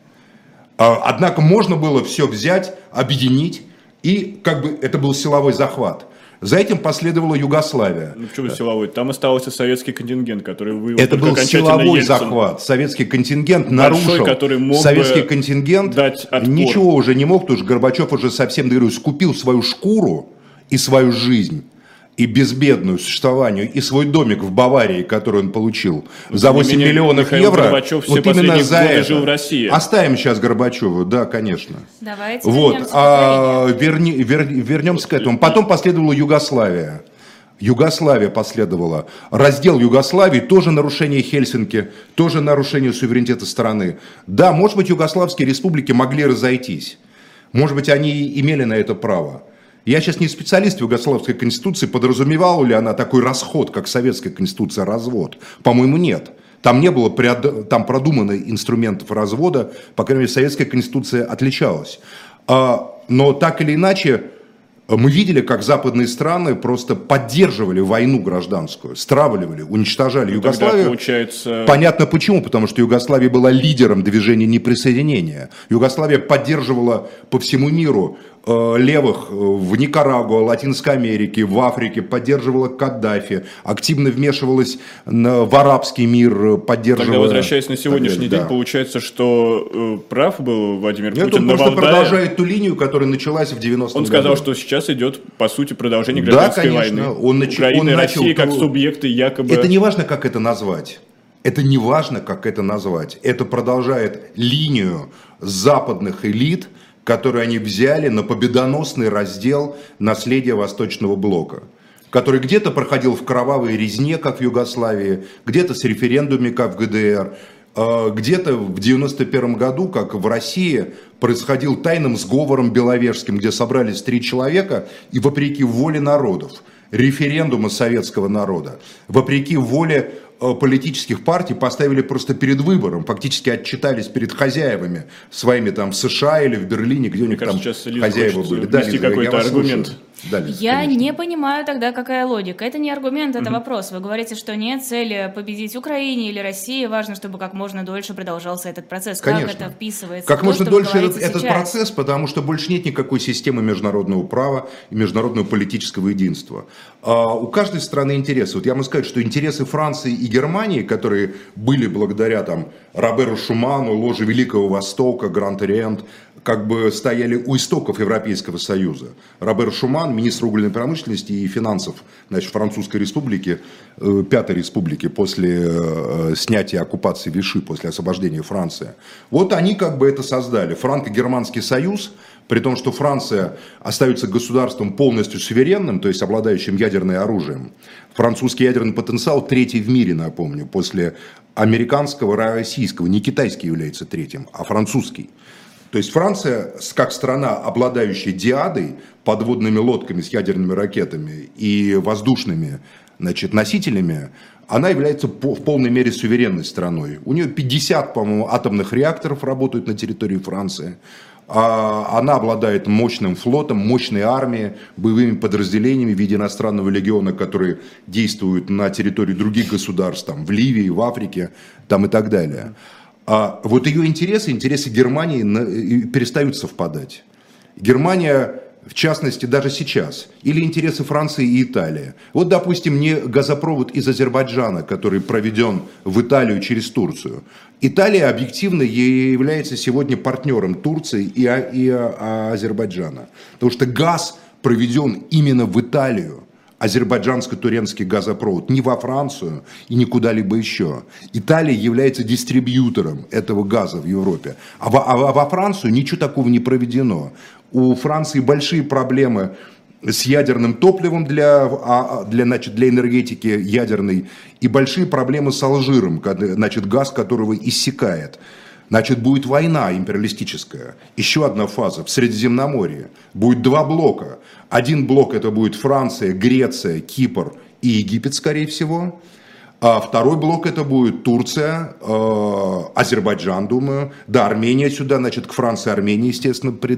А, однако можно было все взять, объединить, и как бы это был силовой захват. За этим последовала Югославия. Ну почему силовой? Там остался советский контингент, который вывел Это был силовой Ельцин. захват. Советский контингент Большой, нарушил. который мог Советский контингент дать отпор. ничего уже не мог, потому что Горбачев уже совсем, говорю, скупил свою шкуру и свою жизнь и безбедную существованию, и свой домик в Баварии, который он получил Но за 8 менее, миллионов Михаил евро, Горбачев вот именно за это. жил в России. Оставим сейчас Горбачеву, да, конечно. Давайте вот, вернемся, а, верни, вер, вернемся к этому. Потом последовала Югославия. Югославия последовала. Раздел Югославии, тоже нарушение Хельсинки, тоже нарушение суверенитета страны. Да, может быть, югославские республики могли разойтись. Может быть, они имели на это право. Я сейчас не специалист в Югославской конституции, подразумевала ли она такой расход, как советская конституция, развод? По-моему, нет. Там не было там продумано инструментов развода, по крайней мере, советская конституция отличалась. А, но так или иначе, мы видели, как западные страны просто поддерживали войну гражданскую, стравливали, уничтожали ну, Югославию. Получается... Понятно почему, потому что Югославия была лидером движения неприсоединения. Югославия поддерживала по всему миру левых в Никарагуа, Латинской Америке, в Африке, поддерживала Каддафи, активно вмешивалась в арабский мир, поддерживала... Тогда, возвращаясь на сегодняшний день, да. получается, что э, прав был Владимир Нет, Путин он просто Валдае. продолжает ту линию, которая началась в 90-м Он сказал, году. что сейчас идет, по сути, продолжение гражданской да, конечно. войны. Он нач... Украина он и начал... Россия как субъекты якобы... Это не важно, как это назвать. Это не важно, как это назвать. Это продолжает линию западных элит, которые они взяли на победоносный раздел наследия Восточного Блока который где-то проходил в кровавой резне, как в Югославии, где-то с референдумами, как в ГДР, а, где-то в 91 году, как в России, происходил тайным сговором Беловежским, где собрались три человека и вопреки воле народов, референдума советского народа, вопреки воле Э, политических партий поставили просто перед выбором, фактически отчитались перед хозяевами своими там в США или в Берлине, где у них там хозяева были. Да, какой-то аргумент. Да, Лиза, я конечно. не понимаю тогда, какая логика. Это не аргумент, это угу. вопрос. Вы говорите, что нет цели победить Украине или России, важно, чтобы как можно дольше продолжался этот процесс. Конечно. Как это вписывается? Как то, можно дольше этот, этот процесс, потому что больше нет никакой системы международного права и международного политического единства. А у каждой страны интересы. Вот я могу сказать, что интересы Франции и Германии, которые были благодаря там Роберу Шуману, ложе Великого Востока, Гранд-Ориент, как бы стояли у истоков Европейского Союза. Робер Шуман, министр угольной промышленности и финансов значит, Французской Республики, э, Пятой Республики после э, снятия оккупации Виши, после освобождения Франции. Вот они как бы это создали. Франко-германский союз, при том, что Франция остается государством полностью суверенным, то есть обладающим ядерным оружием. Французский ядерный потенциал третий в мире, напомню, после американского, российского. Не китайский является третьим, а французский. То есть Франция, как страна, обладающая диадой, подводными лодками с ядерными ракетами и воздушными значит, носителями, она является в полной мере суверенной страной. У нее 50, по-моему, атомных реакторов работают на территории Франции. А она обладает мощным флотом, мощной армией, боевыми подразделениями в виде иностранного легиона, которые действуют на территории других государств, там, в Ливии, в Африке там, и так далее. А вот ее интересы, интересы Германии перестают совпадать. Германия, в частности, даже сейчас, или интересы Франции и Италии. Вот, допустим, не газопровод из Азербайджана, который проведен в Италию через Турцию. Италия объективно является сегодня партнером Турции и, и Азербайджана. Потому что газ проведен именно в Италию азербайджанско-турецкий газопровод ни во Францию и ни куда-либо еще. Италия является дистрибьютором этого газа в Европе. А во, а во Францию ничего такого не проведено. У Франции большие проблемы с ядерным топливом для, а, для, значит, для энергетики ядерной и большие проблемы с Алжиром, значит, газ которого иссякает. Значит, будет война империалистическая. Еще одна фаза в Средиземноморье. Будет два блока. Один блок это будет Франция, Греция, Кипр и Египет, скорее всего. А второй блок это будет Турция, э, Азербайджан, думаю. Да, Армения сюда, значит, к Франции, Армения, естественно, при,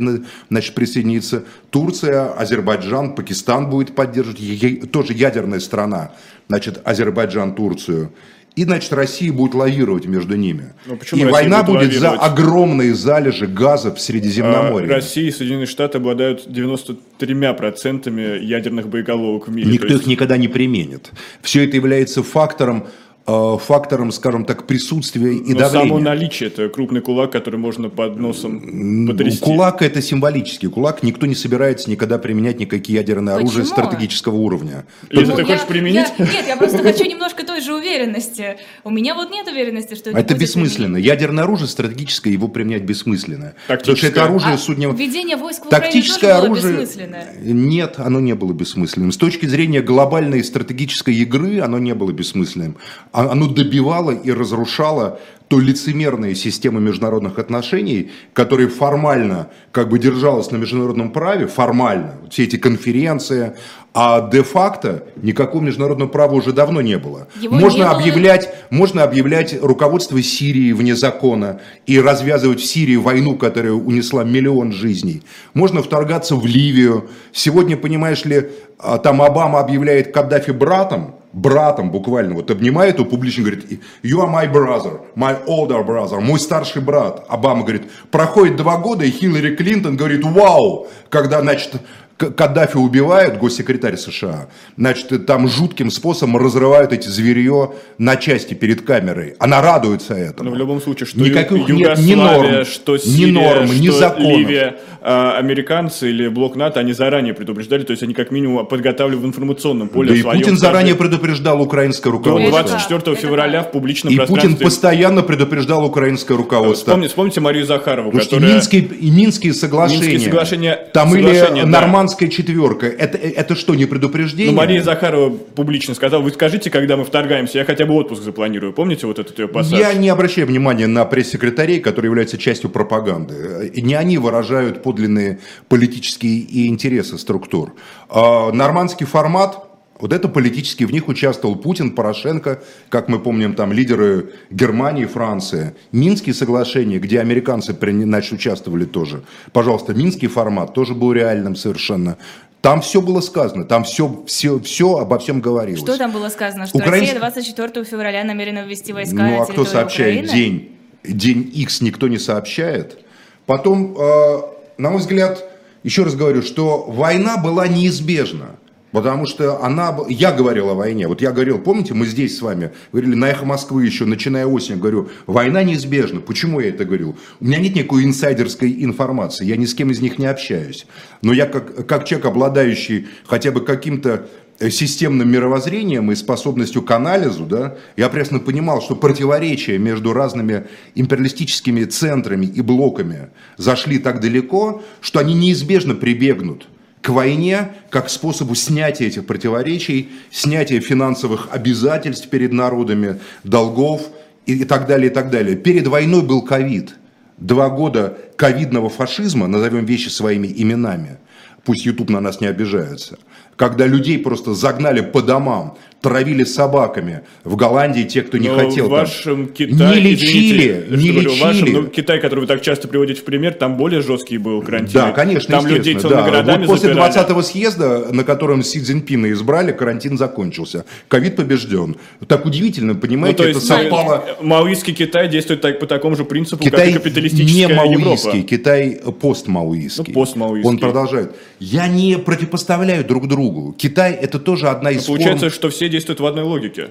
значит, присоединится. Турция, Азербайджан, Пакистан будет поддерживать. Тоже ядерная страна, значит, Азербайджан, Турцию. И, значит, Россия будет лавировать между ними. Ну, и Россия война будет, будет за огромные залежи газа в Средиземноморье. А Россия и Соединенные Штаты обладают 93% ядерных боеголовок в мире. Никто есть... их никогда не применит. Все это является фактором фактором, скажем так, присутствия и Но давления. само наличие – это крупный кулак, который можно под носом потрясти. Кулак – это символический кулак. Никто не собирается никогда применять никакие ядерные Почему? оружия стратегического уровня. Или ты хочешь применить? Я, нет, я просто хочу немножко той же уверенности. У меня вот нет уверенности, что это Это бессмысленно. Применить. Ядерное оружие стратегическое, его применять бессмысленно. Потому что это оружие а судня... Введение войск в Тактическое тоже оружие... бессмысленное? Нет, оно не было бессмысленным. С точки зрения глобальной стратегической игры, оно не было бессмысленным а оно добивало и разрушало то лицемерная система международных отношений, которая формально как бы держалась на международном праве, формально, все эти конференции, а де-факто никакого международного права уже давно не было. Его можно, не объявлять, было... можно объявлять руководство Сирии вне закона и развязывать в Сирии войну, которая унесла миллион жизней. Можно вторгаться в Ливию. Сегодня, понимаешь ли, а, там Обама объявляет Каддафи братом, братом буквально, вот обнимает его публично, говорит, you are my brother, my older brother, мой старший брат. Обама говорит, проходит два года, и Хиллари Клинтон говорит, вау, когда, значит, Каддафи убивают, госсекретарь США, значит, там жутким способом разрывают эти зверье на части перед камерой. Она радуется этому. Но в любом случае, что Никаких нет ни норм, что Сирия, ни норм, что ни законов. Ливия, а, американцы или блок НАТО, они заранее предупреждали, то есть они как минимум подготавливали в информационном поле Да и Путин заранее предупреждал украинское До руководство. 24 Это февраля в публичном И пространстве. Путин постоянно предупреждал украинское руководство. Вспомните, вспомните Марию Захарову, Потому которая... Минские, и Минские соглашения, Минские соглашения- там соглашения, или да. Нормандская четверка, это, это что, не предупреждение? Ну, Мария Захарова публично сказала, вы скажите, когда мы вторгаемся, я хотя бы отпуск запланирую. Помните вот этот ее пассаж? Я не обращаю внимания на пресс-секретарей, которые являются частью пропаганды. Не они выражают подлинные политические и интересы структур. А Нормандский формат, вот это политически, в них участвовал Путин, Порошенко, как мы помним, там лидеры Германии, Франции. Минские соглашения, где американцы значит, участвовали тоже. Пожалуйста, Минский формат тоже был реальным совершенно. Там все было сказано, там все, все, все обо всем говорилось. Что там было сказано? Что Украинск- Россия 24 февраля намерена ввести войска Ну, а кто сообщает Украины? день? День X никто не сообщает. Потом, э, на мой взгляд, еще раз говорю, что война была неизбежна. Потому что она... Я говорил о войне. Вот я говорил, помните, мы здесь с вами говорили на «Эхо Москвы» еще, начиная осень, говорю, война неизбежна. Почему я это говорю? У меня нет никакой инсайдерской информации, я ни с кем из них не общаюсь. Но я как, как человек, обладающий хотя бы каким-то э, системным мировоззрением и способностью к анализу, да, я прекрасно понимал, что противоречия между разными империалистическими центрами и блоками зашли так далеко, что они неизбежно прибегнут к войне как способу снятия этих противоречий, снятия финансовых обязательств перед народами, долгов и, и так далее, и так далее. Перед войной был ковид. Два года ковидного фашизма, назовем вещи своими именами, пусть YouTube на нас не обижается, когда людей просто загнали по домам, травили собаками. В Голландии те, кто не Но хотел в там, вашем Китае, не лечили, извините, не говорю, в вашем, лечили. ну, Китай, который вы так часто приводите в пример, там более жесткий был карантин. Да, конечно, Там людей целыми да. городами Вот после запирали. 20-го съезда, на котором Си Цзиньпина избрали, карантин закончился. Ковид побежден. Так удивительно, Ну, понимаете, то это есть совпало... маоистский Китай действует так, по такому же принципу, Китай как и капиталистическая не Европа. маоистский, Китай постмаоистский. Ну, постмаоистский. Он продолжает. Я не противопоставляю друг другу. Китай это тоже одна из Получается, форм что все действуют в одной логике.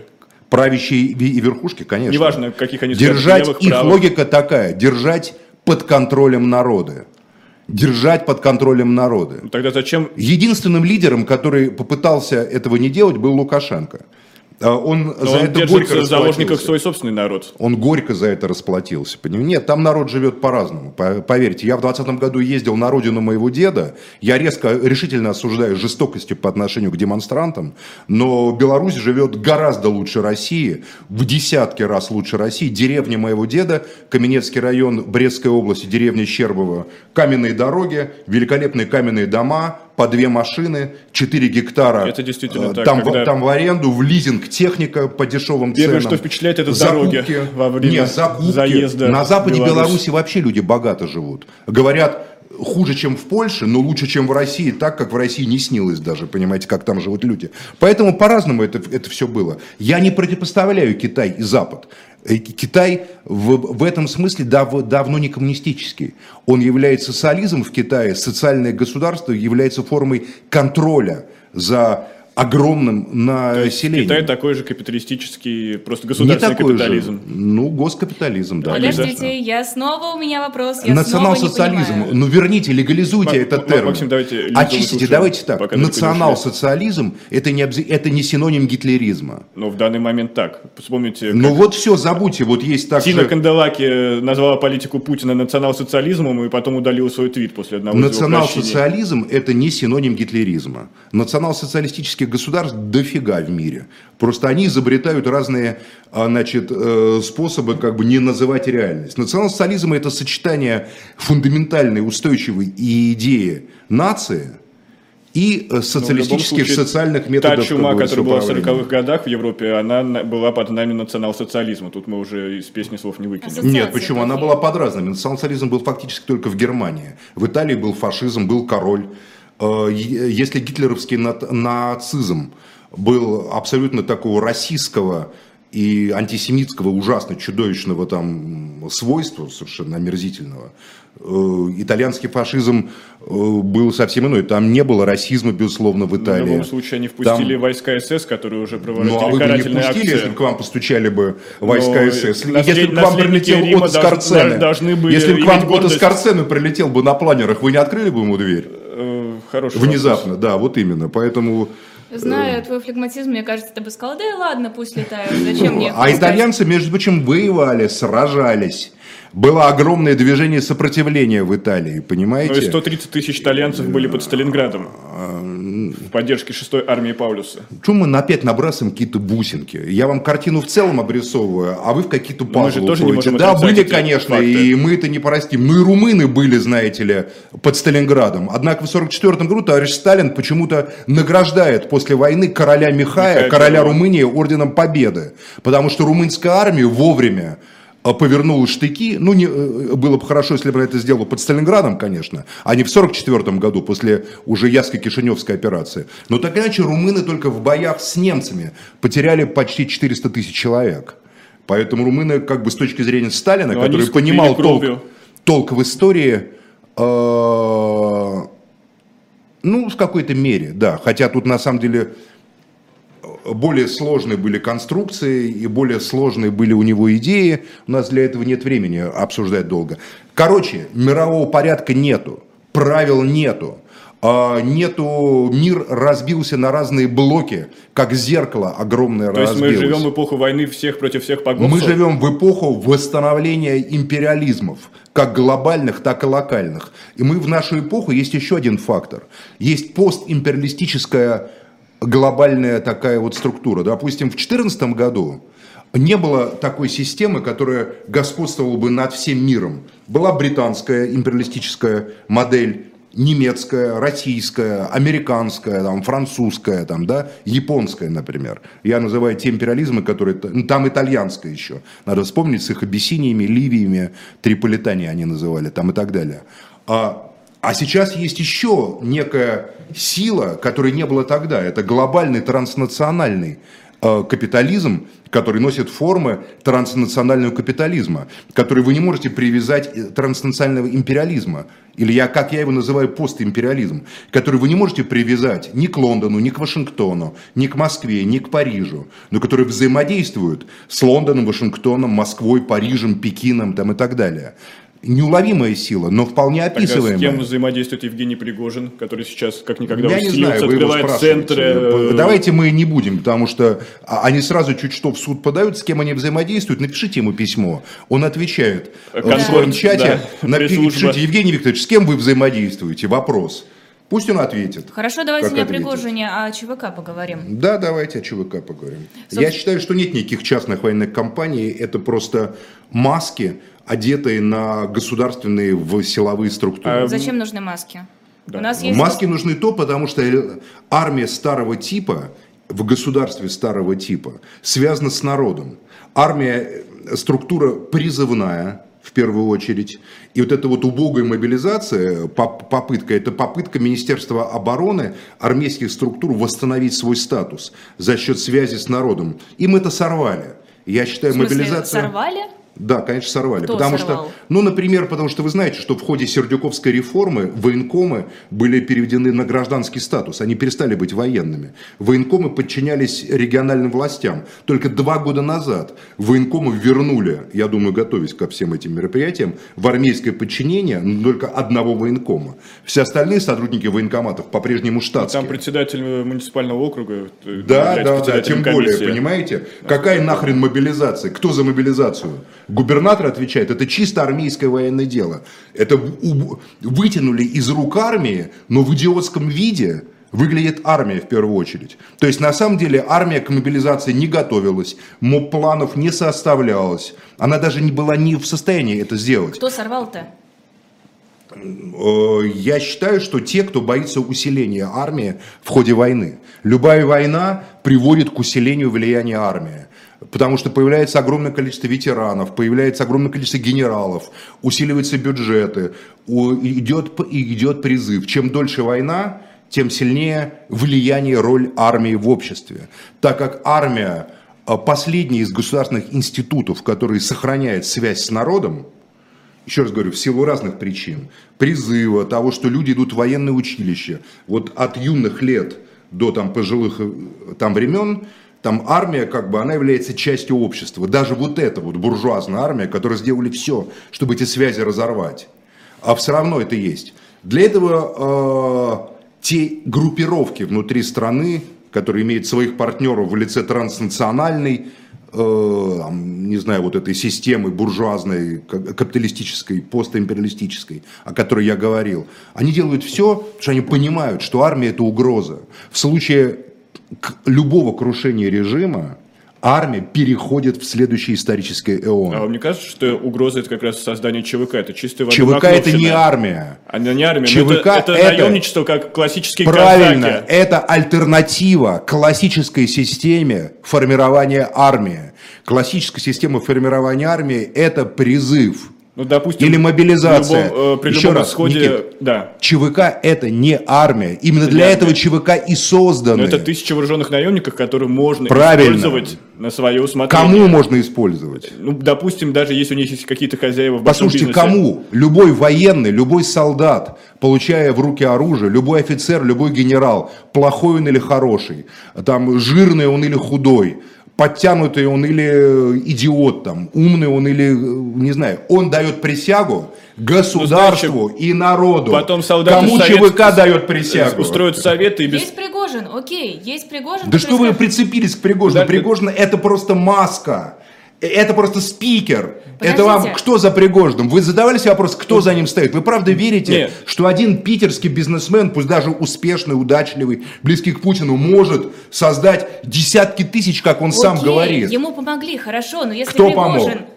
правящей и верхушки, конечно. Неважно, каких они Держать, левых, их правых. логика такая, держать под контролем народа. Держать под контролем народа. Тогда зачем Единственным лидером, который попытался этого не делать, был Лукашенко. А Он за он это горько в заложниках свой собственный народ? Он горько за это расплатился. понимаете? Нет, там народ живет по-разному. По- Поверьте, я в 20 году ездил на родину моего деда. Я резко, решительно осуждаю жестокостью по отношению к демонстрантам. Но Беларусь живет гораздо лучше России. В десятки раз лучше России. Деревня моего деда, Каменецкий район Брестской области, деревня Щербово. Каменные дороги, великолепные каменные дома, по две машины, 4 гектара. Это действительно э, так, Там, в- когда- там в аренду, в лизинг техника по дешевым Первое, ценам. что впечатляет, это Закупки. дороги во время Нет, закупки. заезда На западе в Беларусь. Беларуси вообще люди богато живут. Говорят, хуже, чем в Польше, но лучше, чем в России, так как в России не снилось даже, понимаете, как там живут люди. Поэтому по-разному это, это все было. Я не противопоставляю Китай и Запад. Э, Китай в, в этом смысле дав- давно не коммунистический. Он является социализм в Китае, социальное государство является формой контроля за огромным населением. Китай такой же капиталистический, просто Не государственный такой капитализм. же. Ну, госкапитализм, да. Подождите, я снова у меня вопрос. Я не Национал-социализм. Ну верните, легализуйте Мак- этот термин. Максим, давайте Очистите, выслушаем, давайте так. не Национал-социализм это не, это не синоним гитлеризма. Но в данный момент так. Вспомните, Ну вот все, забудьте. Вот есть так Тина же... Канделаки назвала политику Путина национал-социализмом и потом удалила свой твит после одного. Национал-социализм это не синоним гитлеризма. Национал-социалистических государств дофига в мире. Просто они изобретают разные а, значит, э, способы как бы не называть реальность. Национал-социализм это сочетание фундаментальной устойчивой идеи нации и э, социалистических Ну, случае, социальных методов Та чума, которая была в говорится, 40-х годах в Европе, она на- была под нами национал-социализма. Тут мы уже из песни слов не выкинем. Ассоциации Нет, почему? Она была под разными. Национал-социализм был фактически только в Германии. В Италии был фашизм, был король. Э, Если гитлеровский нацизм был абсолютно такого российского и антисемитского ужасно чудовищного там свойства, совершенно омерзительного, Э, итальянский фашизм э, был совсем иной. Там не было расизма, безусловно, в Италии. в любом случае они впустили Там... войска СС, которые уже проводили ну, а вы бы не впустили, акции. если бы к вам постучали бы войска Но СС. Если бы к вам прилетел Рима Скорцены, должны были если бы к вам кто-то Скорцены прилетел бы на планерах, вы не открыли бы ему дверь? Э, хороший Внезапно, вопрос. да, вот именно. Поэтому... Зная твой флегматизм, мне кажется, ты бы сказал, да и ладно, пусть летают, зачем мне А итальянцы, между прочим, воевали, сражались было огромное движение сопротивления в Италии, понимаете? Ну и 130 тысяч итальянцев были под Сталинградом в поддержке 6-й армии Паулюса. Чему мы опять набрасываем какие-то бусинки? Я вам картину в целом обрисовываю, а вы в какие-то пазлы тоже не можем Да, были, конечно, факты. и мы это не простим. Ну и румыны были, знаете ли, под Сталинградом. Однако в 1944 году товарищ Сталин почему-то награждает после войны короля Михая, Михая короля Румынии орденом Победы. Потому что румынская армия вовремя а, повернул штыки. Ну, не, э, было бы хорошо, если бы это сделал под Сталинградом, конечно, а не в 1944 году, после уже Яско-Кишиневской операции. Но так иначе румыны только в боях с немцами потеряли почти 400 тысяч человек. Поэтому румыны, как бы с точки зрения Сталина, Но который понимал толк, толк в истории, э, ну, в какой-то мере, да. Хотя тут на самом деле более сложные были конструкции и более сложные были у него идеи. У нас для этого нет времени обсуждать долго. Короче, мирового порядка нету, правил нету. А, нету, мир разбился на разные блоки, как зеркало огромное То разбилось. есть мы живем в эпоху войны всех против всех по Мы живем в эпоху восстановления империализмов, как глобальных, так и локальных. И мы в нашу эпоху есть еще один фактор. Есть постимпериалистическая глобальная такая вот структура. Допустим, в 2014 году не было такой системы, которая господствовала бы над всем миром. Была британская империалистическая модель, немецкая, российская, американская, там, французская, там, да, японская, например. Я называю те империализмы, которые... Ну, там итальянская еще. Надо вспомнить с их Абиссиниями, Ливиями, Триполитани они называли, там и так далее. А а сейчас есть еще некая сила, которой не было тогда. Это глобальный транснациональный э, капитализм, который носит формы транснационального капитализма, который вы не можете привязать э, транснационального империализма, или я, как я его называю, постимпериализм, который вы не можете привязать ни к Лондону, ни к Вашингтону, ни к Москве, ни к Парижу, но который взаимодействуют с Лондоном, Вашингтоном, Москвой, Парижем, Пекином там, и так далее неуловимая сила, но вполне описываемая. Тогда с кем взаимодействует Евгений Пригожин, который сейчас, как никогда, Я не знаю, центры? Э, Давайте мы не будем, потому что а, они сразу чуть что в суд подают, с кем они взаимодействуют, напишите ему письмо. Он отвечает Консорт, в своем чате, да, напишите, Евгений Викторович, с кем вы взаимодействуете? Вопрос. Пусть он ответит. Хорошо, давайте не о Пригожине, а о ЧВК поговорим. Да, давайте о ЧВК поговорим. Собственно... Я считаю, что нет никаких частных военных компаний, это просто маски, одетые на государственные в силовые структуры. А, Зачем нужны маски? Да. У нас есть... Маски нужны то, потому что армия старого типа в государстве старого типа связана с народом. Армия структура призывная, в первую очередь. И вот эта вот убогая мобилизация, попытка, это попытка Министерства обороны, армейских структур восстановить свой статус за счет связи с народом. Им это сорвали. Я считаю, в смысле, мобилизация... сорвали? Да, конечно, сорвали. Кто потому сорвал? что, ну, например, потому что вы знаете, что в ходе Сердюковской реформы военкомы были переведены на гражданский статус. Они перестали быть военными. Военкомы подчинялись региональным властям. Только два года назад военкомы вернули, я думаю, готовясь ко всем этим мероприятиям, в армейское подчинение но только одного военкома. Все остальные сотрудники военкоматов по-прежнему штатские. Там председатель муниципального округа. Э, да, да, да, тем более, понимаете? Какая нахрен мобилизация? Кто за мобилизацию? Губернатор отвечает, это чисто армейское военное дело. Это вытянули из рук армии, но в идиотском виде выглядит армия в первую очередь. То есть на самом деле армия к мобилизации не готовилась, моб планов не составлялась, она даже не была не в состоянии это сделать. Кто сорвал-то? Э, я считаю, что те, кто боится усиления армии в ходе войны. Любая война приводит к усилению влияния армии потому что появляется огромное количество ветеранов, появляется огромное количество генералов, усиливаются бюджеты, идет, идет призыв. Чем дольше война, тем сильнее влияние роль армии в обществе. Так как армия а, последний из государственных институтов, который сохраняет связь с народом, еще раз говорю, в силу разных причин, призыва, того, что люди идут в военное училище, вот от юных лет до там, пожилых э, там, времен, там армия, как бы, она является частью общества. Даже вот эта вот буржуазная армия, которая сделали все, чтобы эти связи разорвать. А все равно это есть. Для этого э, те группировки внутри страны, которые имеют своих партнеров в лице транснациональной, э, не знаю, вот этой системы буржуазной, капиталистической, постимпериалистической, о которой я говорил, они делают все, потому что они понимают, что армия это угроза. В случае любого крушения режима армия переходит в следующий исторический эон. А вам не кажется, что угроза это как раз создание ЧВК? Это чистая ЧВК это не армия. А не армия, ЧВК это, это, это наемничество, как классические Правильно, казаки. это альтернатива классической системе формирования армии. Классическая система формирования армии – это призыв ну, допустим, или мобилизация. Любом, э, при Еще раз, исходе, Никит, да. ЧВК это не армия. Именно Это для не этого армия. ЧВК и созданы. Но это тысяча вооруженных наемников, которые можно Правильно. использовать на свое усмотрение. Кому можно использовать? Ну, допустим, даже если у них есть какие-то хозяева в Послушайте, бизнесе. кому? Любой военный, любой солдат, получая в руки оружие, любой офицер, любой генерал, плохой он или хороший, там жирный он или худой, подтянутый он или э, идиот, там, умный он или, э, не знаю, он дает присягу государству и народу. потом солдаты Кому совет- ЧВК дает присягу? Устроят советы и без... Есть Пригожин, окей, есть Пригожин. Да что вы прицепились к Пригожину? Да, Пригожин это просто маска. Это просто спикер. Это Подождите. вам кто за Пригожиным? Вы задавали себе вопрос, кто за ним стоит? Вы правда верите, Нет. что один питерский бизнесмен, пусть даже успешный, удачливый, близкий к Путину, может создать десятки тысяч, как он сам Окей, говорит? Ему помогли, хорошо, но если Кто Пригожин... помог?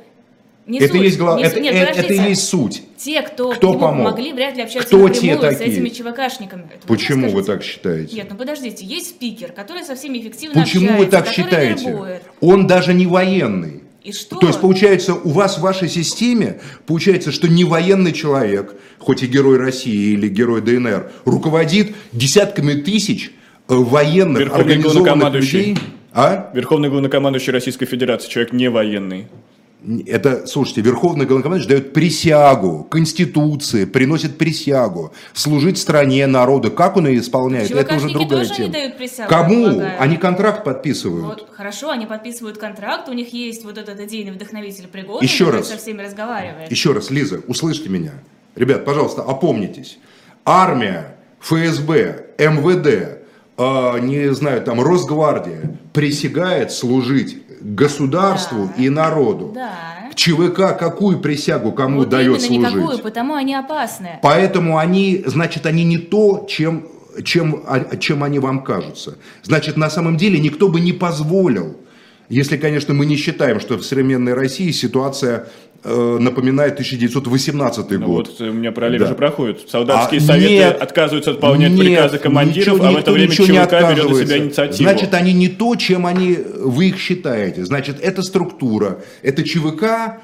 Не Это, суть, есть глав- не это, суть. Нет, э- это и подождите. есть суть. Те, кто, Кто ему помог? помогли, вряд ли общаются Кто те напрямую с этими ЧВКшниками. Это Почему вы скажите? так считаете? Нет, ну подождите, есть спикер, который со всеми эффективно Почему общается, вы так считаете? вербует. Он даже не военный. И что? То есть, получается, у вас в вашей системе, получается, что не военный человек, хоть и герой России или герой ДНР, руководит десятками тысяч э, военных, Верховный организованных главнокомандующий. людей. А? Верховный главнокомандующий Российской Федерации, человек не военный. Это, слушайте, Верховный главнокомандующий дает присягу Конституции, приносит присягу служить стране, народу. Как он ее исполняет, это уже другая тоже тема. не дают присягу, Кому? предлагаю. Они контракт подписывают. Вот, хорошо, они подписывают контракт, у них есть вот этот идейный вдохновитель Пригожин, Еще раз. со всеми разговаривает. Еще раз, Лиза, услышьте меня. Ребят, пожалуйста, опомнитесь. Армия, ФСБ, МВД, э, не знаю, там, Росгвардия присягает служить государству Да. и народу. Да. ЧВК какую присягу кому вот дает служить? никакую, потому они опасны. Поэтому они, значит, они не то, чем, чем, а- чем они вам кажутся. Значит, на самом деле никто бы не позволил, если, конечно, мы не считаем, что в современной России ситуация напоминает 1918 Ну год. вот у меня параллель Да. уже проходит. Солдатские А, советы нет, отказываются выполнять Нет, приказы командиров, ничего- а в это время ЧВК берет на себя инициативу. Значит, они не то, чем они, вы их считаете. Значит, это структура, это ЧВК,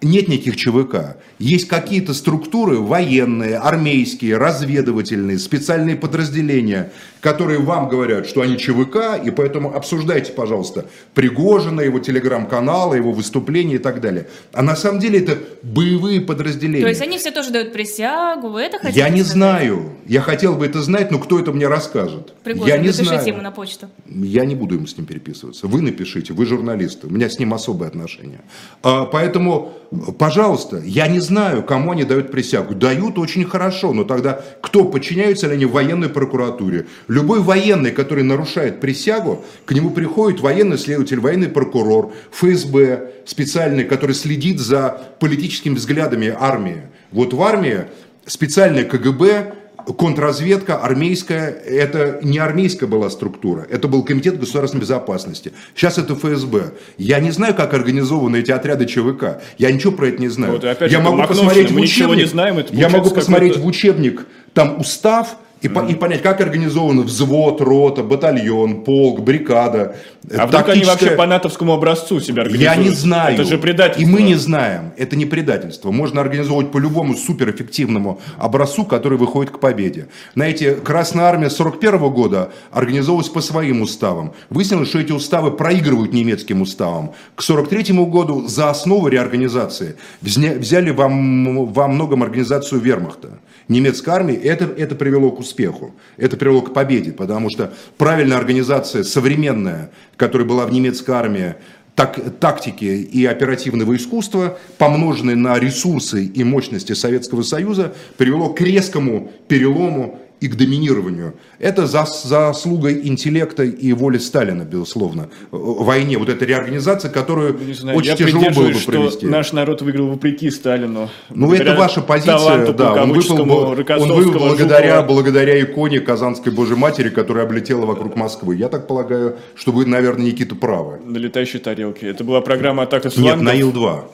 нет никаких ЧВК. Есть какие-то структуры военные, армейские, разведывательные, специальные подразделения, которые вам говорят, что они ЧВК, и поэтому обсуждайте, пожалуйста, Пригожина, его телеграм-каналы, его выступления и так далее. А на самом деле это боевые подразделения. То есть они все тоже дают присягу, вы это хотите Я не сказать? знаю. Я хотел бы это знать, но кто это мне расскажет? Пригожин, я не напишите знаю. ему на почту. Я не буду ему с ним переписываться. Вы напишите, вы журналисты. У меня с ним особые отношения. А, поэтому, пожалуйста, я не знаю, кому они дают присягу. Дают очень хорошо, но тогда кто подчиняются ли они военной прокуратуре? Любой военный, который нарушает присягу, к нему приходит военный следователь, военный прокурор, ФСБ специальный, который следит за политическими взглядами армии. Вот в армии специальное КГБ, контрразведка армейская, это не армейская была структура, это был Комитет государственной безопасности. Сейчас это ФСБ. Я не знаю, как организованы эти отряды ЧВК. Я ничего про это не знаю. Вот, я же, могу посмотреть в учебник. знаем, я могу посмотреть в учебник, там устав И, по- и понять, как организован взвод, рота, батальон, полк, бригада. А вдруг они тактическая- вообще по натовскому образцу себя организуют? Я не знаю. Это же предательство. И мы не знаем. Это не предательство. Можно организовывать по любому суперэффективному образцу, который выходит к победе. Знаете, Красная Армия 41 года организовывалась по своим уставам. Выяснилось, что эти уставы проигрывают немецким уставам. К 43 году за основу реорганизации взяли во, во многом организацию вермахта. Немецкой армии это, это привело к успеху, это привело к победе, потому что правильная организация, современная, которая была в немецкой армии, так, тактики и оперативного искусства, помноженные на ресурсы и мощности Советского Союза, привело к резкому перелому и к доминированию. Это за, заслугой интеллекта и воли Сталина, безусловно, в войне. Вот эта реорганизация, которую Не знаю, очень тяжело было бы провести. наш народ выиграл вопреки Сталину. Ну, это ваша позиция, да. Он выпал, он выпал благодаря, благодаря иконе Казанской Божьей Матери, которая облетела вокруг Москвы. Я так полагаю, что вы, наверное, Никита, правы. на летающей тарелке. Это была программа «Атака с Нет, флангов». на Ил-2.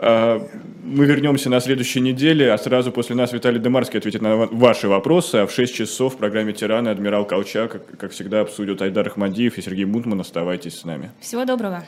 А, Мы вернемся на следующей неделе, а сразу после нас Виталий Демарский ответит на ва- ваши вопросы. А в 6 часов в программе «Тираны» адмирал Колчак, как, всегда, обсудят Айдар Ахмадиев и Сергей Мутман. Оставайтесь с нами. Всего доброго.